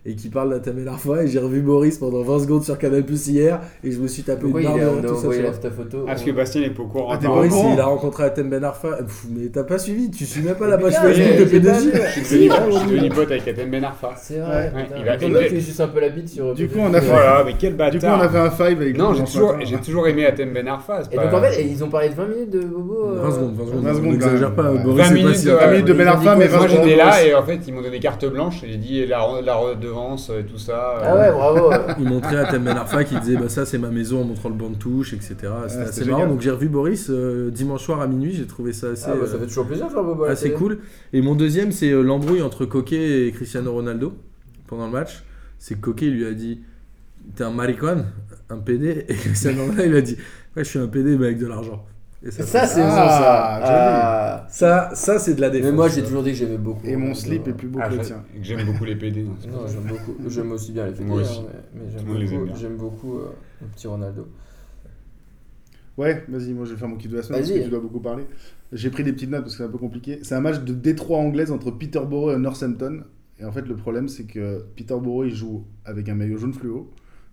et qui parle d'Atem Ben Arfa et j'ai revu Boris pendant 20 secondes sur Canal Plus hier et je me suis tapé Pourquoi une il barre a de on a tout ça. vois. ta photo Ah, parce que Bastien n'est pas au courant. Ah, t'es courant. il a rencontré Atem Ben Arfa. Pff, mais t'as pas suivi, tu suis même pas la page Facebook de vu. Je suis devenu- pote avec Atem Ben Arfa. C'est vrai. Il a- lui suces un peu la bite sur. Du coup, on a fait- Voilà, mais quel bâtard. Du coup, on a fait un five avec Non, j'ai toujours, matin. j'ai toujours aimé Atem Ben Arfa. Et donc, en fait, ils ont parlé de 20 minutes de Bobo. euh, 20 secondes, 20 secondes. 20 secondes, on n'exagère pas. même. Boris 20 c'est pas minutes de- 20 minutes de il Ben Arfa, mais moi, Moi 20 secondes. j'étais de là et en fait ils m'ont donné carte blanche et j'ai dit la, et tout ça. Ah ouais, bravo. Il montrait à Tem Ben Arfa qui disait bah ça c'est ma maison en montrant le banc de touche etc. C'était assez génial. marrant donc j'ai revu Boris euh, dimanche soir à minuit j'ai trouvé ça assez, Ah bah, ça euh, fait toujours plaisir faire Bobo assez cool et mon deuxième c'est euh, l'embrouille entre Coquet et Cristiano Ronaldo pendant le match c'est que Coquet lui a dit t'es un maricon un PD et Cristiano Ronaldo il a dit ouais je suis un PD mais avec de l'argent et ça, Ça, c'est Ah, bon, ça. joli. Ah. ça ça c'est de la défense Mais moi, j'ai toujours dit que j'aimais beaucoup. Et mon slip est plus beau Ah, que le tien. J'aime beaucoup les PD. non, c'est Non, pas- j'aime beaucoup. J'aime aussi bien les PD, Moi aussi. hein, mais, mais j'aime beaucoup, bien. j'aime beaucoup euh, le petit Ronaldo. Ouais, vas-y, moi je vais faire mon kiff de la semaine parce que tu dois beaucoup parler. J'ai pris des petites notes parce que c'est un peu compliqué. C'est un match de Détroit anglaise entre Peterborough et Northampton. Et en fait, le problème, c'est que Peterborough, il joue avec un maillot jaune fluo.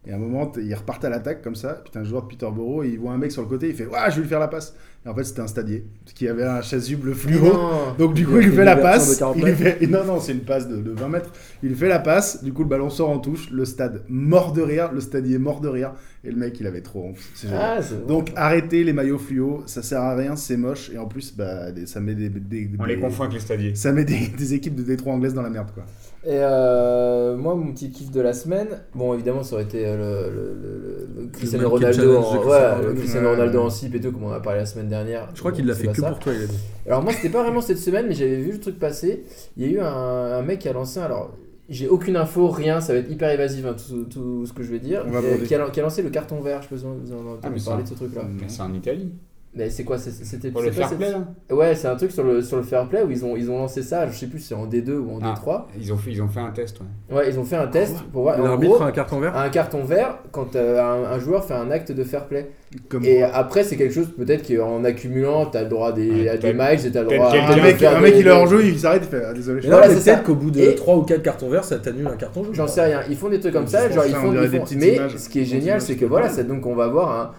Et à un moment, t- il repart à l'attaque comme ça. Puis t'as un joueur de Peterborough, il voit un mec sur le côté, il fait Ouah, je vais lui faire la passe. Et en fait, c'était un stadier qui avait un chasuble fluo. Donc du coup, il lui fait la passe. de 40 Il lui fait... Non, non, c'est une passe de, de 20 mètres. Il lui fait la passe. Du coup, le ballon sort en touche. Le stade mort de rire. Le stadier mort de rire. Et le mec, il avait trop honte. C'est génial. Ah. Donc arrêtez les maillots fluo, ça sert à rien, c'est moche et en plus bah, des- ça met des, des- On des- les confond avec les stadiers. ça met des, des équipes de Détroit anglaises dans la merde quoi. Et euh, moi, mon petit kiff de la semaine, bon, évidemment, ça aurait été euh, le, le, le- le Cristiano Ronaldo, en, ouais, le Ronaldo. Cristiano Ouais, Ronaldo ouais. en slip et tout, comme on a parlé la semaine dernière. je crois Bon, qu'il l'a fait que ça. pour toi il a dit Alors moi, c'était pas vraiment cette semaine, mais j'avais vu le truc passer. Il y a eu un, un mec qui a lancé, alors j'ai aucune info, rien, ça va être hyper évasif hein, tout, tout ce que je vais dire, On va broder. qui, a, qui a lancé le carton vert, je sais pas si vous en avez Ah, entendu parler de ce truc-là. Mais c'est en Italie. Mais c'est quoi C'était Pour le fair cette- play, là Ouais, c'est un truc sur le, sur le fair play où ils ont, ils ont lancé ça, je sais plus si c'est en D2 ou en Ah. D3. Ils ont fait, ils ont fait un test, ouais. Ouais, ils ont fait un test pour voir. L'arbitre gros, a un carton vert un carton vert quand euh, un, un joueur fait un acte de fair play. Comme Et après, c'est quelque chose peut-être qu'en accumulant, t'as le droit à des, à des matchs et t'as le droit à un mec, un mec il est hors jeu, il s'arrête, il fait ah, désolé. Ouais, c'est mais peut-être qu'au bout de Et- 3 ou 4 cartons verts, ça t'annule un carton jaune. J'en sais rien, ils font des trucs comme ça, genre ils on font, des mais ce qui est génial c'est que voilà, donc on va avoir un,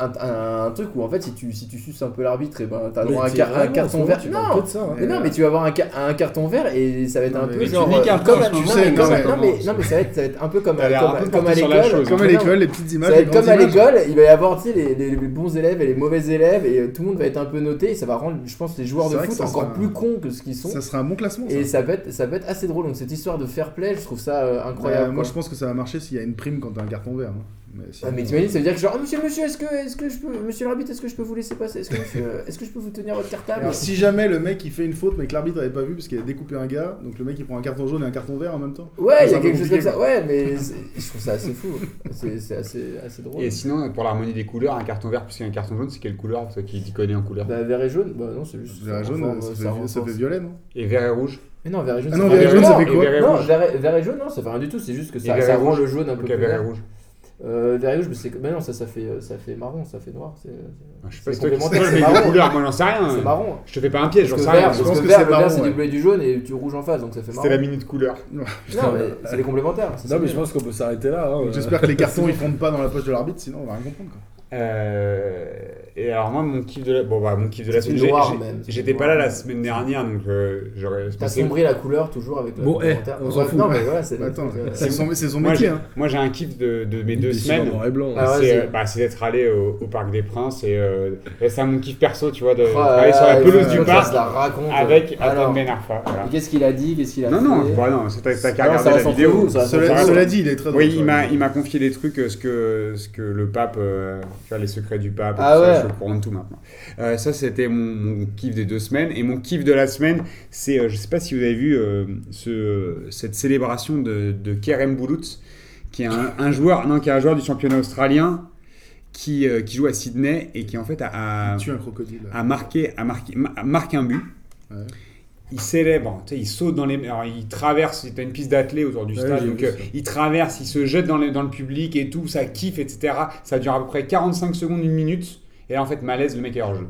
un, un truc où en fait si tu, si tu suces un peu l'arbitre, et ben t'as droit à un, carton vert. tu Non, ça, hein. mais non, mais tu vas avoir un, ca- un carton vert et ça va être Non, un peu tu genre comme à- ce non, mais non, non ça va être, ça va être un peu comme à l'école comme à l'école, les petites images. ça va être comme à l'école, il va y avoir tu sais, les, les- les bons élèves et les mauvais élèves et euh, tout le monde va être un peu noté et ça va rendre je pense les joueurs de foot encore plus cons que ce qu'ils sont Ça sera un bon classement. et ça. peut être ça peut être assez drôle donc cette histoire de fair play je trouve ça euh, incroyable. Ouais, moi je pense que ça va marcher s'il y a une prime quand t'as un carton vert. Mais Ah, mais t'imagines, ça veut dire que genre, Ah, monsieur, monsieur, est-ce que, est-ce que je peux, monsieur l'arbitre, est-ce que je peux vous laisser passer? Est-ce que, monsieur, est-ce que je peux vous tenir votre cartable? Alors, si jamais le mec il fait une faute mais que l'arbitre avait pas vu parce qu'il a découpé un gars, donc le mec il prend un carton jaune et un carton vert en même temps. Ouais, il y c'est a un quelque peu chose comme ça. Ouais, mais c'est- je trouve ça assez fou. C'est c'est assez, assez drôle. Et sinon, pour l'harmonie des couleurs, un carton vert plus qu'un carton jaune, c'est quelle couleur? Toi qui t'y connais en couleur Bah, vert et jaune, bah non, c'est juste. Vert et jaune, ça ça fait, ça renforce. fait violet non? Et vert et rouge Mais non, vert et jaune, Ah ça non, fait vert et jaune, ça Non, fait quoi? Et vert et Non, rouge vert et, vert et jaune, non, ça fait rien du tout. C'est juste que Et ça, vert ça et rend rouge le jaune un peu Ok, plus vert et vert. rouge. Euh, et rouge, mais c'est. Mais non, ça, ça fait, ça fait marron, ça fait noir. C'est Ah, Je sais C'est pas, c'est toi qui complémentaire, sais, mais les couleurs, moi j'en sais rien. c'est marron. Je te fais pas un piège, j'en sais rien. je pense que que vert, vert, marron, c'est du bleu et du jaune et du rouge en face, donc ça fait marron. C'était la minute couleur. Non, mais c'est des complémentaires. Non, mais je pense qu'on peut s'arrêter là. hein, euh. J'espère que les cartons ils fondent pas dans la poche de l'arbitre sinon on va rien comprendre quoi. Euh, et alors moi mon kiff de la bon bah mon kiff de la semaine j'étais pas là la semaine dernière donc euh, j'aurais T'as sombré la couleur toujours avec le Bon, eh, on s'en fout. Non, mais voilà, c'est truc, euh, c'est son, métier. j'ai hein. moi, j'ai un kiff de, de mes deux semaines. Ah, hein. c'est euh, bah, c'est d'être allé au, au Parc des Princes et euh, et c'est mon kiff perso tu vois de Oh aller sur la pelouse du parc avec Adam Ben Arfa voilà. et Qu'est-ce qu'il a dit Qu'est-ce qu'il a non non bah non c'est t'as qu'à regarder la vidéo Cela, dit, il est très oui, il m'a, il m'a confié des trucs, ce que, ce que le pape, tu vois, les secrets du pape, Ah tout ça, ouais. je suis au courant de tout maintenant. Euh, ça, c'était mon, mon kiff des deux semaines. Et mon kiff de la semaine, c'est, euh, je sais pas si vous avez vu euh, ce, cette célébration de, de Kerem Boulout, qui est un, un joueur, non, qui est un joueur du championnat australien, qui, euh, qui joue à Sydney et qui en fait a, a, un crocodile. a marqué, a marqué, ma- marque un but. Ouais. Il célèbre, tu sais, il saute dans les. Alors, il traverse, t'as une piste d'athlée autour du stade, donc euh, il traverse, il se jette dans, les- dans le public et tout, ça kiffe, etc. Ça dure à peu près 45 secondes, une minute, et là en fait, malaise, le mec est hors jeu.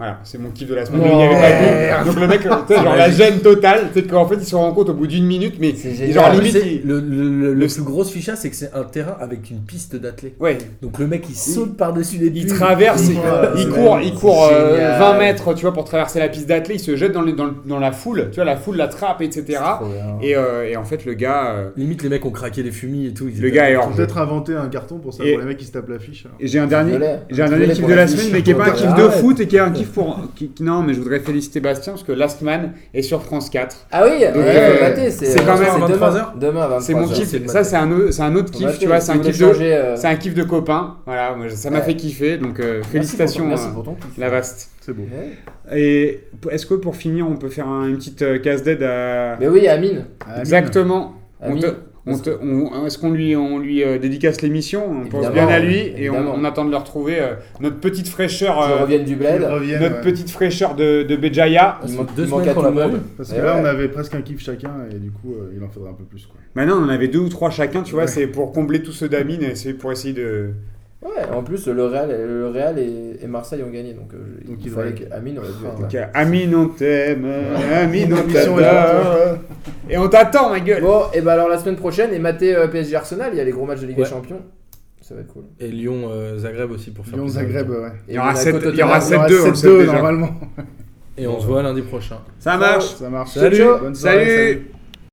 Voilà, c'est mon kiff de la semaine. Non. Il y avait pas de but. Donc le mec, tu sais, genre la gêne totale, tu sais qu'en fait, il se rend compte au bout d'une minute, mais C'est genre génial. limite. C'est- il- le, le, le, plus gros ficha, c'est que c'est un terrain avec une piste d'athlée. Ouais, Donc le mec il saute par-dessus les il traverse, il, c'est court, il court C'est euh, génial. 20 mètres, tu vois, pour traverser la piste d'athlée, il se jette dans, les- dans, dans la foule, tu vois, la foule l'attrape, etc. Et, euh, et en fait, le gars, euh, Limite les mecs ont craqué les fumis et tout. ils le gars est Ils hors peut-être inventé un carton pour ça, pour les mecs qui se tapent l'affiche. alors. Et j'ai un dernier, Désolé. j'ai un Désolé dernier kiff de la semaine, mais qui est pas un Ah kiff de foot et qui est un kiff pour. qui- non, mais je voudrais féliciter Bastien parce que Last Man est sur France 4. Ah oui, Donc, euh, c'est quand même c'est 23 demain. heures. Demain à 23 C'est mon kiff. c'est le Ça, matin. c'est un, c'est un autre kiff, tu vois. C'est un kiff de. euh, C'est un kiff de copain. Voilà, moi, ça m'a Ouais. fait kiffer. Donc euh, merci félicitations, pour ton- Merci euh, pour ton kiff. la vaste. C'est beau. Ouais. Et est-ce que pour finir, on peut faire un- une petite euh, case d'aide à. Mais oui, Amine. Exactement. On Amine. te- on te- on- Est-ce qu'on lui, on lui euh, dédicace l'émission On pense bien à lui et on, attend de le retrouver. euh, notre petite fraîcheur, Qui euh, reviennent du bled. Reviennent, notre ouais. petite fraîcheur de, de Béjaïa. Il manque deux semaines qu'on tout le l'a. Parce que Ouais, là, ouais. on avait presque un kiff chacun et du coup, euh, il en faudrait un peu plus. Quoi. Maintenant, on en avait deux ou trois chacun, tu vois, c'est pour combler tous ceux d'Amine et c'est pour essayer de. Ouais, en plus, le Real, le Real et, et Marseille ont gagné. Donc, euh, Donc, il fallait devrait- que Amine aurait dû être là. Amine, on t'aime, Amine, on t'adore. Et on t'attend, ma gueule. Bon, et bah alors la semaine prochaine, et maté euh, PSG Arsenal, il y a les gros matchs de Ligue des Ouais. Champions. Ça va être cool. Et Lyon euh, Zagreb aussi pour faire. Lyon plaisir. Zagreb, ouais. Il y aura Monaco, sept- il y aura Il y aura 7-2, on le sait 7-2 déjà. normalement. Et on se voit lundi prochain. Ça marche. Ça marche. Salut. salut.